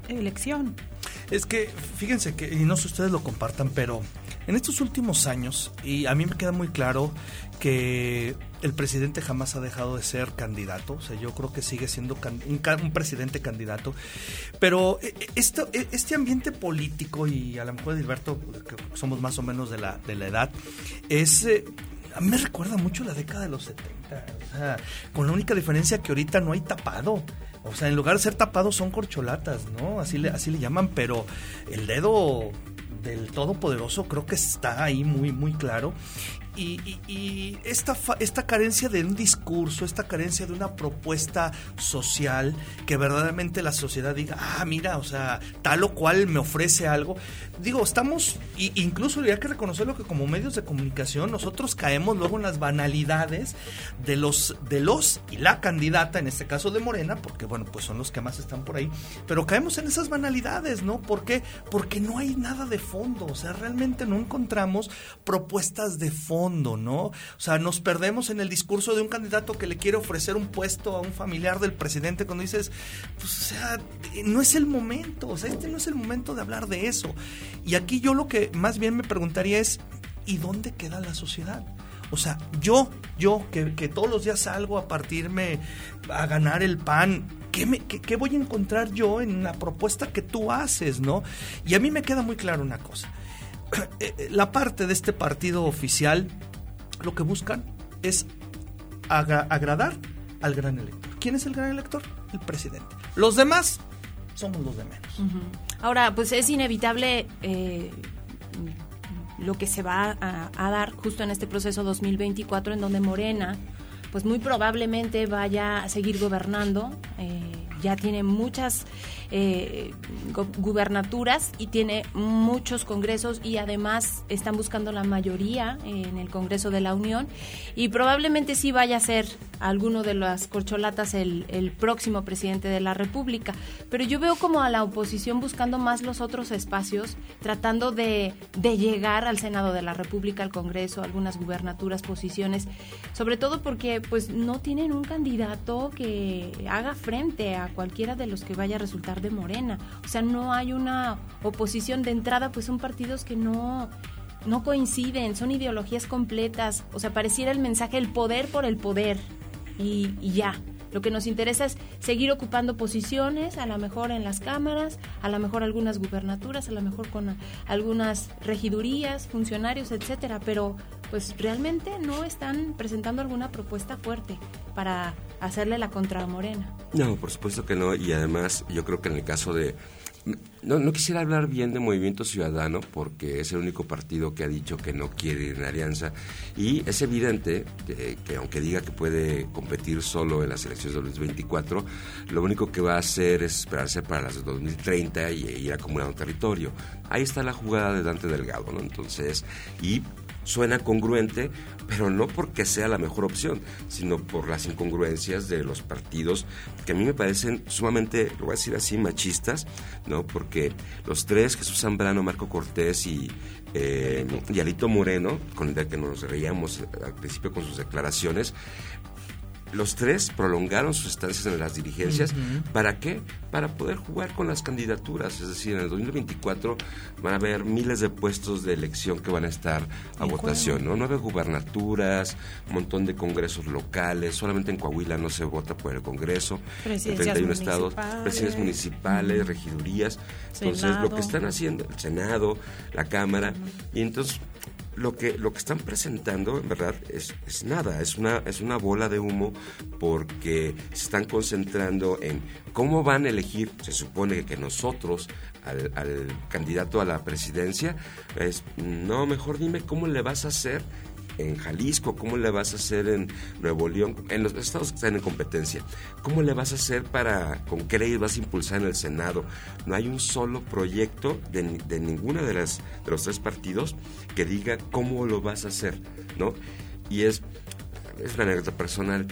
elección. Es que, fíjense que, y no sé si ustedes lo compartan, pero en estos últimos años, y a mí me queda muy claro que el presidente jamás ha dejado de ser candidato, o sea, yo creo que sigue siendo un, presidente candidato, pero eh, eh, esto, eh, este ambiente político, y a lo mejor Edilberto, que somos más o menos de la, de la edad, es a mí me recuerda mucho la década de los 70. O sea, con la única diferencia que ahorita no hay tapado. O sea, en lugar de ser tapado son corcholatas, ¿no? Así le, así le llaman, pero el dedo del Todopoderoso creo que está ahí muy, muy claro. Y, esta, esta carencia de un discurso, esta carencia de una propuesta social que verdaderamente la sociedad diga, ah, mira, o sea, tal o cual me ofrece algo. Digo, estamos, y, incluso hay que reconocerlo que como medios de comunicación nosotros caemos luego en las banalidades de los, de los y la candidata, en este caso de Morena, porque bueno, pues son los que más están por ahí, pero caemos en esas banalidades, ¿no? ¿Por qué? Porque no hay nada de fondo, o sea, realmente no encontramos propuestas de fondo ¿no? O sea, nos perdemos en el discurso de un candidato que le quiere ofrecer un puesto a un familiar del presidente cuando dices, pues, o sea, no es el momento, o sea, este no es el momento de hablar de eso. Y aquí yo lo que más bien me preguntaría es, ¿y dónde queda la sociedad? O sea, yo, yo, que, todos los días salgo a partirme, a ganar el pan, ¿qué, me, qué, voy a encontrar yo en la propuesta que tú haces, no? Y a mí me queda muy claro una cosa. Eh, eh, la parte de este partido oficial lo que buscan es agradar al gran elector. ¿Quién es el gran elector? El presidente. Los demás somos los de menos. Ahora, pues es inevitable eh, lo que se va a, dar justo en este proceso 2024 en donde Morena, pues muy probablemente vaya a seguir gobernando. ya tiene muchas eh, gubernaturas y tiene muchos congresos y además están buscando la mayoría en el Congreso de la Unión y probablemente sí vaya a ser alguno de las corcholatas el, próximo presidente de la República. Pero yo veo como a la oposición buscando más los otros espacios, tratando de, de llegar al Senado de la República, al Congreso, algunas gubernaturas, posiciones, sobre todo porque pues no tienen un candidato que haga frente a cualquiera de los que vaya a resultar de Morena. O sea, no hay una oposición de entrada, pues son partidos que no, no coinciden, son ideologías completas. O sea, pareciera el mensaje el poder por el poder y, ya. Lo que nos interesa es seguir ocupando posiciones, a lo mejor en las cámaras, a lo mejor algunas gubernaturas, a lo mejor con algunas regidurías, funcionarios, etcétera, pero pues realmente no están presentando alguna propuesta fuerte para hacerle la contra Morena. No, por supuesto que no. Y además, yo creo que en el caso de. No, no quisiera hablar bien de Movimiento Ciudadano porque es el único partido que ha dicho que no quiere ir en alianza y es evidente que, aunque diga que puede competir solo en las elecciones de 2024, lo único que va a hacer es esperarse para las de 2030 y ir acumulando territorio. Ahí está la jugada de Dante Delgado, ¿no? Entonces, y suena congruente, pero no porque sea la mejor opción, sino por las incongruencias de los partidos que a mí me parecen sumamente, lo voy a decir así, machistas, ¿no? Porque los tres, Jesús Zambrano, Marco Cortés y, eh, y Alito Moreno, con el que nos reíamos al principio con sus declaraciones, los tres prolongaron sus estancias en las dirigencias. ¿Para qué? Para poder jugar con las candidaturas. Es decir, en el 2024 van a haber miles de puestos de elección que van a estar a votación, ¿no? Nueve gubernaturas, un montón de congresos locales. Solamente en Coahuila no se vota por el Congreso. En 31 estados, presidencias municipales, regidurías. Entonces, lo que están haciendo, el Senado, la Cámara, y entonces lo que, lo que están presentando, en verdad, es, es, nada, es una, es una bola de humo porque se están concentrando en cómo van a elegir, se supone que nosotros, al, al candidato a la presidencia, es, no, mejor dime cómo le vas a hacer en Jalisco, cómo le vas a hacer en Nuevo León, en los estados que están en competencia, cómo le vas a hacer para, con qué leyes vas a impulsar en el Senado. No hay un solo proyecto de, de ninguna de, las, de los tres partidos que diga cómo lo vas a hacer, ¿no? Y es, es una anécdota personal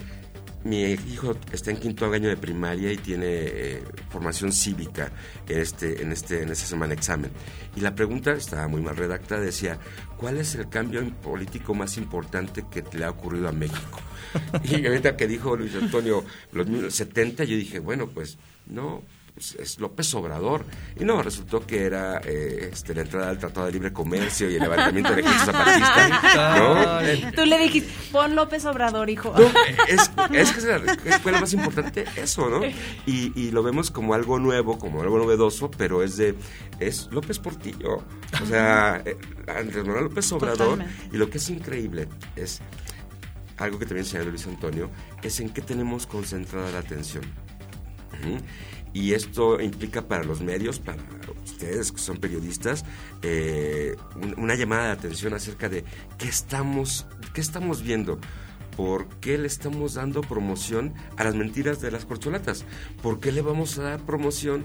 mi hijo está en quinto año de primaria y tiene eh, formación cívica en este, en este, en esta semana de examen. Y la pregunta estaba muy mal redactada, decía, ¿cuál es el cambio político más importante que le ha ocurrido a México? y ahorita que dijo Luis Antonio, los 70, yo dije, bueno, pues no, pues, es López Obrador. Y no, resultó que era eh, este, la entrada al Tratado de Libre Comercio y el levantamiento de ejército zapatista. ¿no? Tú le dijiste, pon López Obrador, hijo. es, es, que fue lo más importante eso, ¿no? Y, y, lo vemos como algo nuevo, como algo novedoso, pero es de, es López Portillo. O sea, eh, Andrés Manuel López Obrador. Y lo que es increíble es algo que también señaló Luis Antonio, es en qué tenemos concentrada la atención. Y esto implica para los medios, para ustedes que son periodistas, eh, una llamada de atención acerca de qué estamos, qué estamos viendo. ¿Por qué le estamos dando promoción a las mentiras de las corcholatas? ¿Por qué le vamos a dar promoción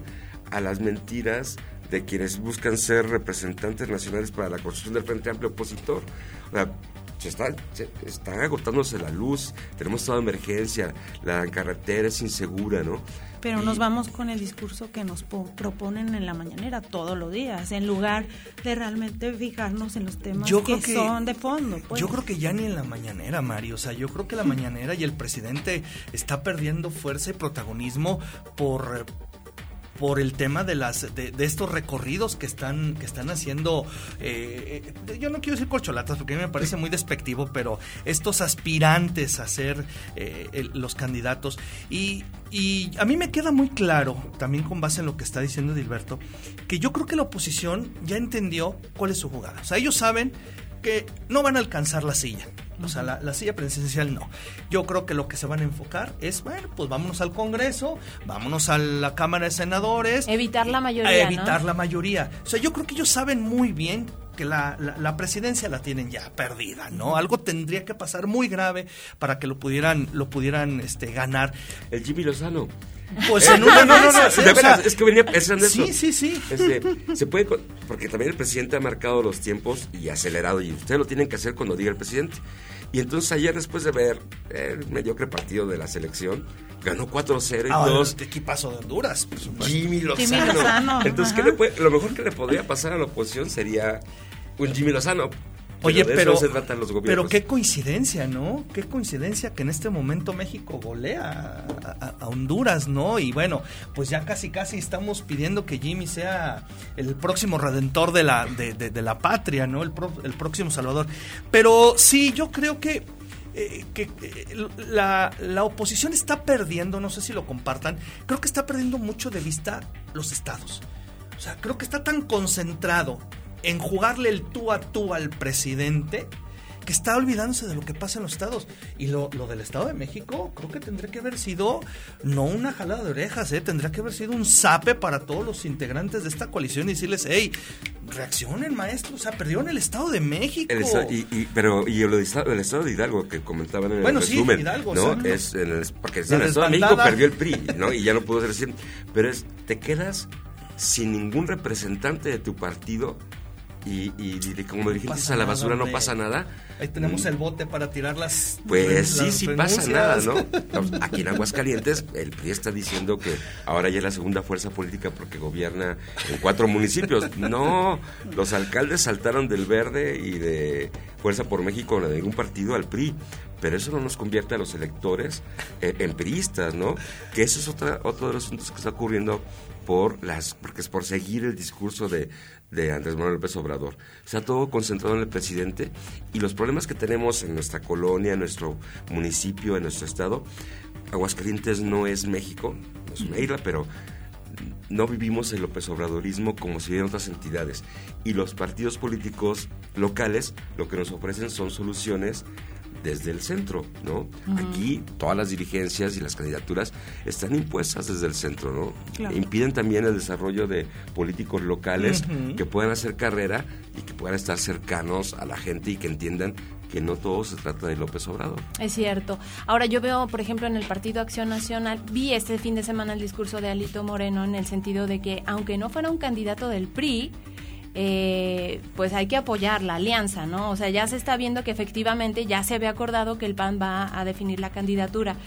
a las mentiras de quienes buscan ser representantes nacionales para la construcción del Frente Amplio Opositor? Se está, está agotándose la luz, tenemos toda emergencia, la carretera es insegura, ¿no? Pero nos vamos con el discurso que nos proponen en la mañanera todos los días, en lugar de realmente fijarnos en los temas que, son de fondo. Pues. Yo creo que ya ni en la mañanera, Mario. O sea, yo creo que la mañanera y el presidente está perdiendo fuerza y protagonismo por por el tema de las de, estos recorridos que están que están haciendo eh, eh, yo no quiero decir corcholatas porque a mí me parece muy despectivo pero estos aspirantes a ser eh, los candidatos. Y, y a mí me queda muy claro también con base en lo que está diciendo Dilberto que yo creo que la oposición ya entendió cuál es su jugada. O sea ellos saben que no van a alcanzar la silla o sea, la, silla presidencial no. Yo creo que lo que se van a enfocar es, bueno, pues vámonos al Congreso, vámonos a la Cámara de Senadores. Evitar la mayoría. evitar la mayoría. O sea, yo creo que ellos saben muy bien que la, la, presidencia la tienen ya perdida, ¿no? Algo tendría que pasar muy grave para que lo pudieran, lo pudieran este, ganar. El Jimmy Lozano. Pues en una no, no, no, es que venía pensando sí, Sí, sí, este, se puede, porque también el presidente ha marcado los tiempos y acelerado, y ustedes lo tienen que hacer cuando diga el presidente. Y entonces ayer, después de ver el mediocre partido de la selección, ganó 4-0 y ah, 2. equipazo de Honduras, Jimmy Lozano. Entonces, ¿qué le puede, lo mejor que le podría pasar a la oposición sería un Jimmy Lozano. Oye, pero, pero qué coincidencia, ¿no? Qué coincidencia que en este momento México golea a, Honduras, ¿no? Y bueno, pues ya casi casi estamos pidiendo que Jimmy sea el próximo redentor de la, de, la patria, ¿no? El, el próximo salvador. Pero sí, yo creo que eh, que eh, la, la, oposición está perdiendo, no sé si lo compartan, creo que está perdiendo mucho de vista los estados. O sea, creo que está tan concentrado en jugarle el tú a tú al presidente que está olvidándose de lo que pasa en los estados. Y lo, del Estado de México creo que tendría que haber sido no una jalada de orejas, ¿eh? tendría que haber sido un zape para todos los integrantes de esta coalición y decirles, hey, reaccionen maestros, o sea, perdieron el Estado de México. y, pero y el, estado, el Estado de Hidalgo que comentaban en bueno, el resumen, sí, Hidalgo, ¿no? es porque el Estado de México perdió el PRI, ¿no? Y ya no pudo ser así. Pero es, te quedas sin ningún representante de tu partido y, y, como dijiste a la basura no pasa nada. Ahí tenemos mm. el bote para tirar las. Pues sí, sí pasa nada, ¿no? Aquí en Aguascalientes, el PRI está diciendo que ahora ya es la segunda fuerza política porque gobierna en cuatro municipios. No, los alcaldes saltaron del verde y de Fuerza por México de ningún partido al PRI pero eso no nos convierte a los electores eh, en priistas, ¿no? Que eso es otra, otro de los asuntos que está ocurriendo por las, porque es por seguir el discurso de, de Andrés Manuel López Obrador. Está todo concentrado en el presidente y los problemas que tenemos en nuestra colonia, en nuestro municipio, en nuestro estado, Aguascalientes no es México, es una isla, pero no vivimos el López Obradorismo como si en otras entidades. Y los partidos políticos locales lo que nos ofrecen son soluciones desde el centro, ¿no? Aquí todas las dirigencias y las candidaturas están impuestas desde el centro, ¿no? Impiden también el desarrollo de políticos locales que puedan hacer carrera y que puedan estar cercanos a la gente y que entiendan que no todo se trata de López Obrador. Es cierto. Ahora yo veo, por ejemplo, en el Partido Acción Nacional, vi este fin de semana el discurso de Alito Moreno en el sentido de que aunque no fuera un candidato del PRI, eh, pues hay que apoyar la alianza, ¿no? O sea, ya se está viendo que efectivamente ya se había acordado que el PAN va a definir la candidatura.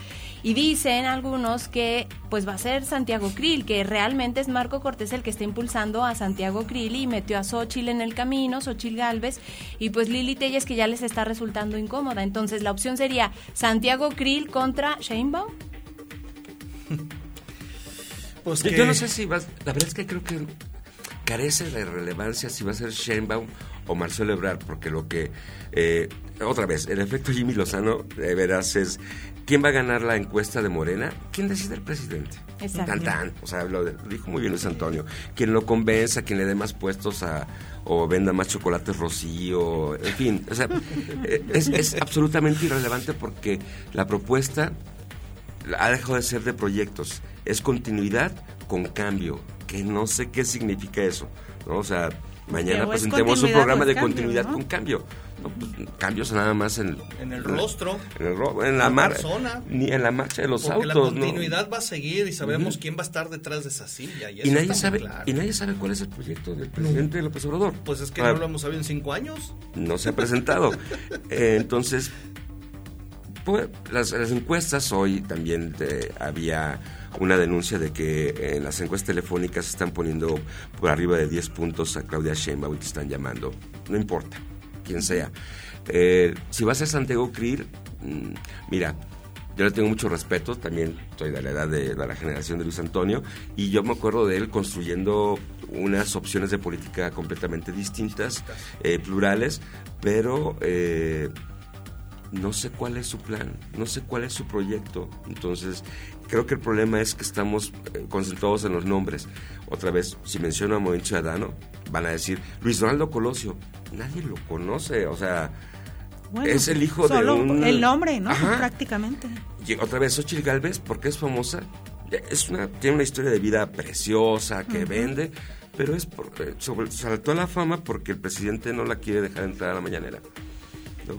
Y dicen algunos que pues va a ser Santiago Krill, que realmente es Marco Cortés el que está impulsando a Santiago Krill y metió a Xochitl en el camino, Xochitl Galvez, y pues Lili Telles que ya les está resultando incómoda. Entonces la opción sería Santiago Krill contra Sheinbaum. Pues yo, no sé si vas, la verdad es que creo que carece de relevancia si va a ser Sheinbaum o Marcelo Ebrard, porque lo que, eh, otra vez, el efecto Jimmy Lozano, de veras, es quién va a ganar la encuesta de Morena, quién decide el presidente. Tan, tan, o sea, lo, dijo muy bien Luis Antonio, quien lo convenza, quien le dé más puestos a, o venda más chocolates rocío, en fin, o sea, eh, es, es absolutamente irrelevante porque la propuesta ha dejado de ser de proyectos, es continuidad con cambio, que no sé qué significa eso, ¿no? O sea, mañana Pero presentemos un programa de cambio, continuidad ¿no? con cambio. No, pues, cambios nada más en, En el rostro. en, el ro- en la la mar- persona. ni en la marcha de los Porque la autos, ¿no? continuidad va a seguir y sabemos quién va a estar detrás de esa silla. Y, nadie sabe claro. y nadie sabe cuál es el proyecto del presidente López Obrador. Pues es que Ah, no lo hemos sabido en cinco años. no se ha presentado. Eh, entonces, las, las encuestas hoy también eh, había una denuncia de que en las encuestas telefónicas se están poniendo por arriba de 10 puntos a Claudia Sheinbaum y te están llamando. No importa, quien sea. Eh, si va a Santiago Krill, mm, mira, yo le tengo mucho respeto, también soy de la edad de, de la generación de Luis Antonio, y yo me acuerdo de él construyendo unas opciones de política completamente distintas, eh, plurales, pero eh, no sé cuál es su plan, no sé cuál es su proyecto. Entonces, creo que el problema es que estamos eh, concentrados en los nombres. Otra vez, si menciono a Movimiento Ciudadano, van a decir Luis Donaldo Colosio. Nadie lo conoce, o sea, Bueno, es el hijo de un... el nombre, ¿no? Ajá. Prácticamente. Y otra vez, Xochitl Galvez, porque es famosa, es una, tiene una historia de vida preciosa que vende, pero es por, eh, sobre- saltó a la fama porque el presidente no la quiere dejar entrar a la mañanera. ¿no?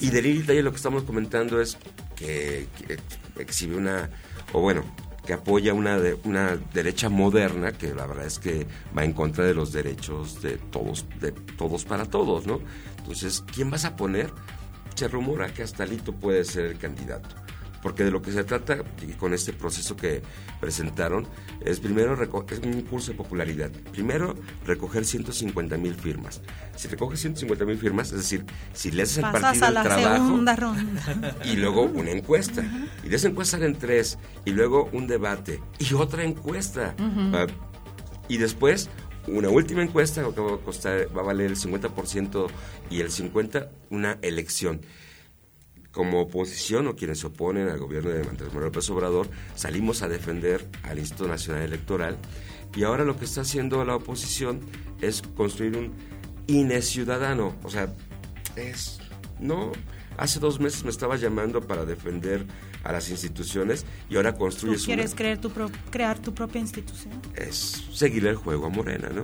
Y de Lili Talley lo que estamos comentando es que, que exhibe una, o bueno, que apoya una, de- una derecha moderna, que la verdad es que va en contra de los derechos de todos, de todos para todos, ¿no? Entonces, ¿quién vas a poner? Se rumora que hasta Lito puede ser el candidato. Porque de lo que se trata y con este proceso que presentaron es primero es un curso de popularidad. Primero recoger 150 mil firmas. Si recoges 150 mil firmas, es decir, si le haces el Pasas partido a el trabajo segunda ronda. y luego una encuesta. Y de esa encuesta salen tres, y luego un debate, y otra encuesta. Ah, y después una última encuesta que va a, costar, va a valer el 50% y el 50% una elección. Como oposición o quienes se oponen al gobierno de Andrés Manuel López Obrador, salimos a defender al Instituto Nacional Electoral y ahora lo que está haciendo la oposición es construir un INE ciudadano. O sea, es... No, hace dos meses me estaba llamando para defender a las instituciones y ahora Tú construyes una... quieres creer tu pro- crear tu propia institución. Es seguirle el juego a Morena, ¿no?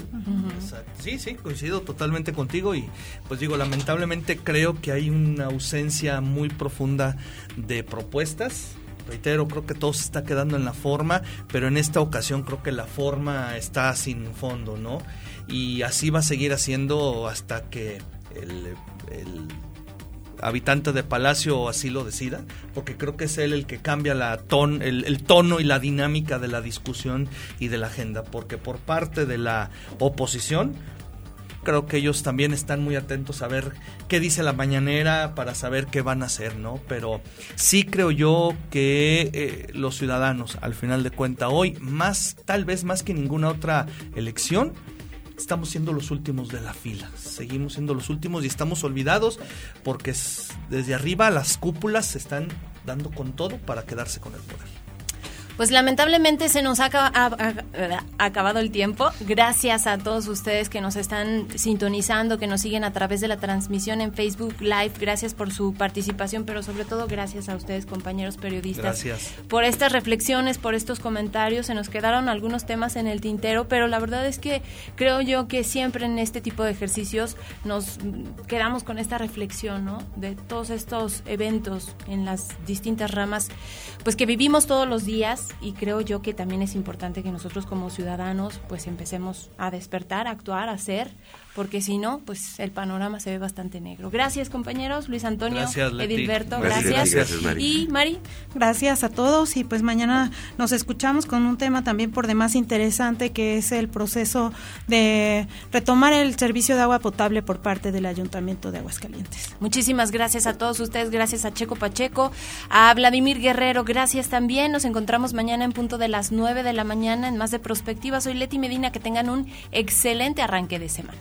Exacto. Sí, sí, coincido totalmente contigo y pues digo, lamentablemente creo que hay una ausencia muy profunda de propuestas. Reitero, creo que todo se está quedando en la forma, pero en esta ocasión creo que la forma está sin fondo, ¿no? Y así va a seguir haciendo hasta que el, el habitante de Palacio así lo decida, porque creo que es él el que cambia la ton, el, tono y la dinámica de la discusión y de la agenda, porque por parte de la oposición creo que ellos también están muy atentos a ver qué dice la mañanera para saber qué van a hacer, ¿no? Pero sí creo yo que eh, los ciudadanos, al final de cuenta, hoy, más, tal vez más que ninguna otra elección, estamos siendo los últimos de la fila. Seguimos siendo los últimos y estamos olvidados porque es- desde arriba las cúpulas se están dando con todo para quedarse con el poder. Pues lamentablemente se nos ha, acaba- ha- ha- ha acabado el tiempo. Gracias a todos ustedes que nos están sintonizando, que nos siguen a través de la transmisión en Facebook Live. Gracias por su participación, pero sobre todo gracias a ustedes, compañeros periodistas, Gracias. por estas reflexiones, por estos comentarios. Se nos quedaron algunos temas en el tintero, pero la verdad es que creo yo que siempre en este tipo de ejercicios nos quedamos con esta reflexión, ¿no? De todos estos eventos en las distintas ramas, pues que vivimos todos los días y creo yo que también es importante que nosotros como ciudadanos pues empecemos a despertar, a actuar, a hacer, porque si no, pues el panorama se ve bastante negro. Gracias compañeros, Luis Antonio, Gracias. Edilberto, Gracias, gracias. Leti, gracias, Mari. Y Mari, Gracias a todos y pues mañana nos escuchamos con un tema también por demás interesante que es el proceso de retomar el servicio de agua potable por parte del Ayuntamiento de Aguascalientes. Muchísimas gracias a todos ustedes, gracias a Checo Pacheco, a Vladimir Guerrero, gracias también. Nos encontramos mañana en punto de las 9 de la mañana en Más de Prospectiva. Soy Leti Medina, que tengan un excelente arranque de semana.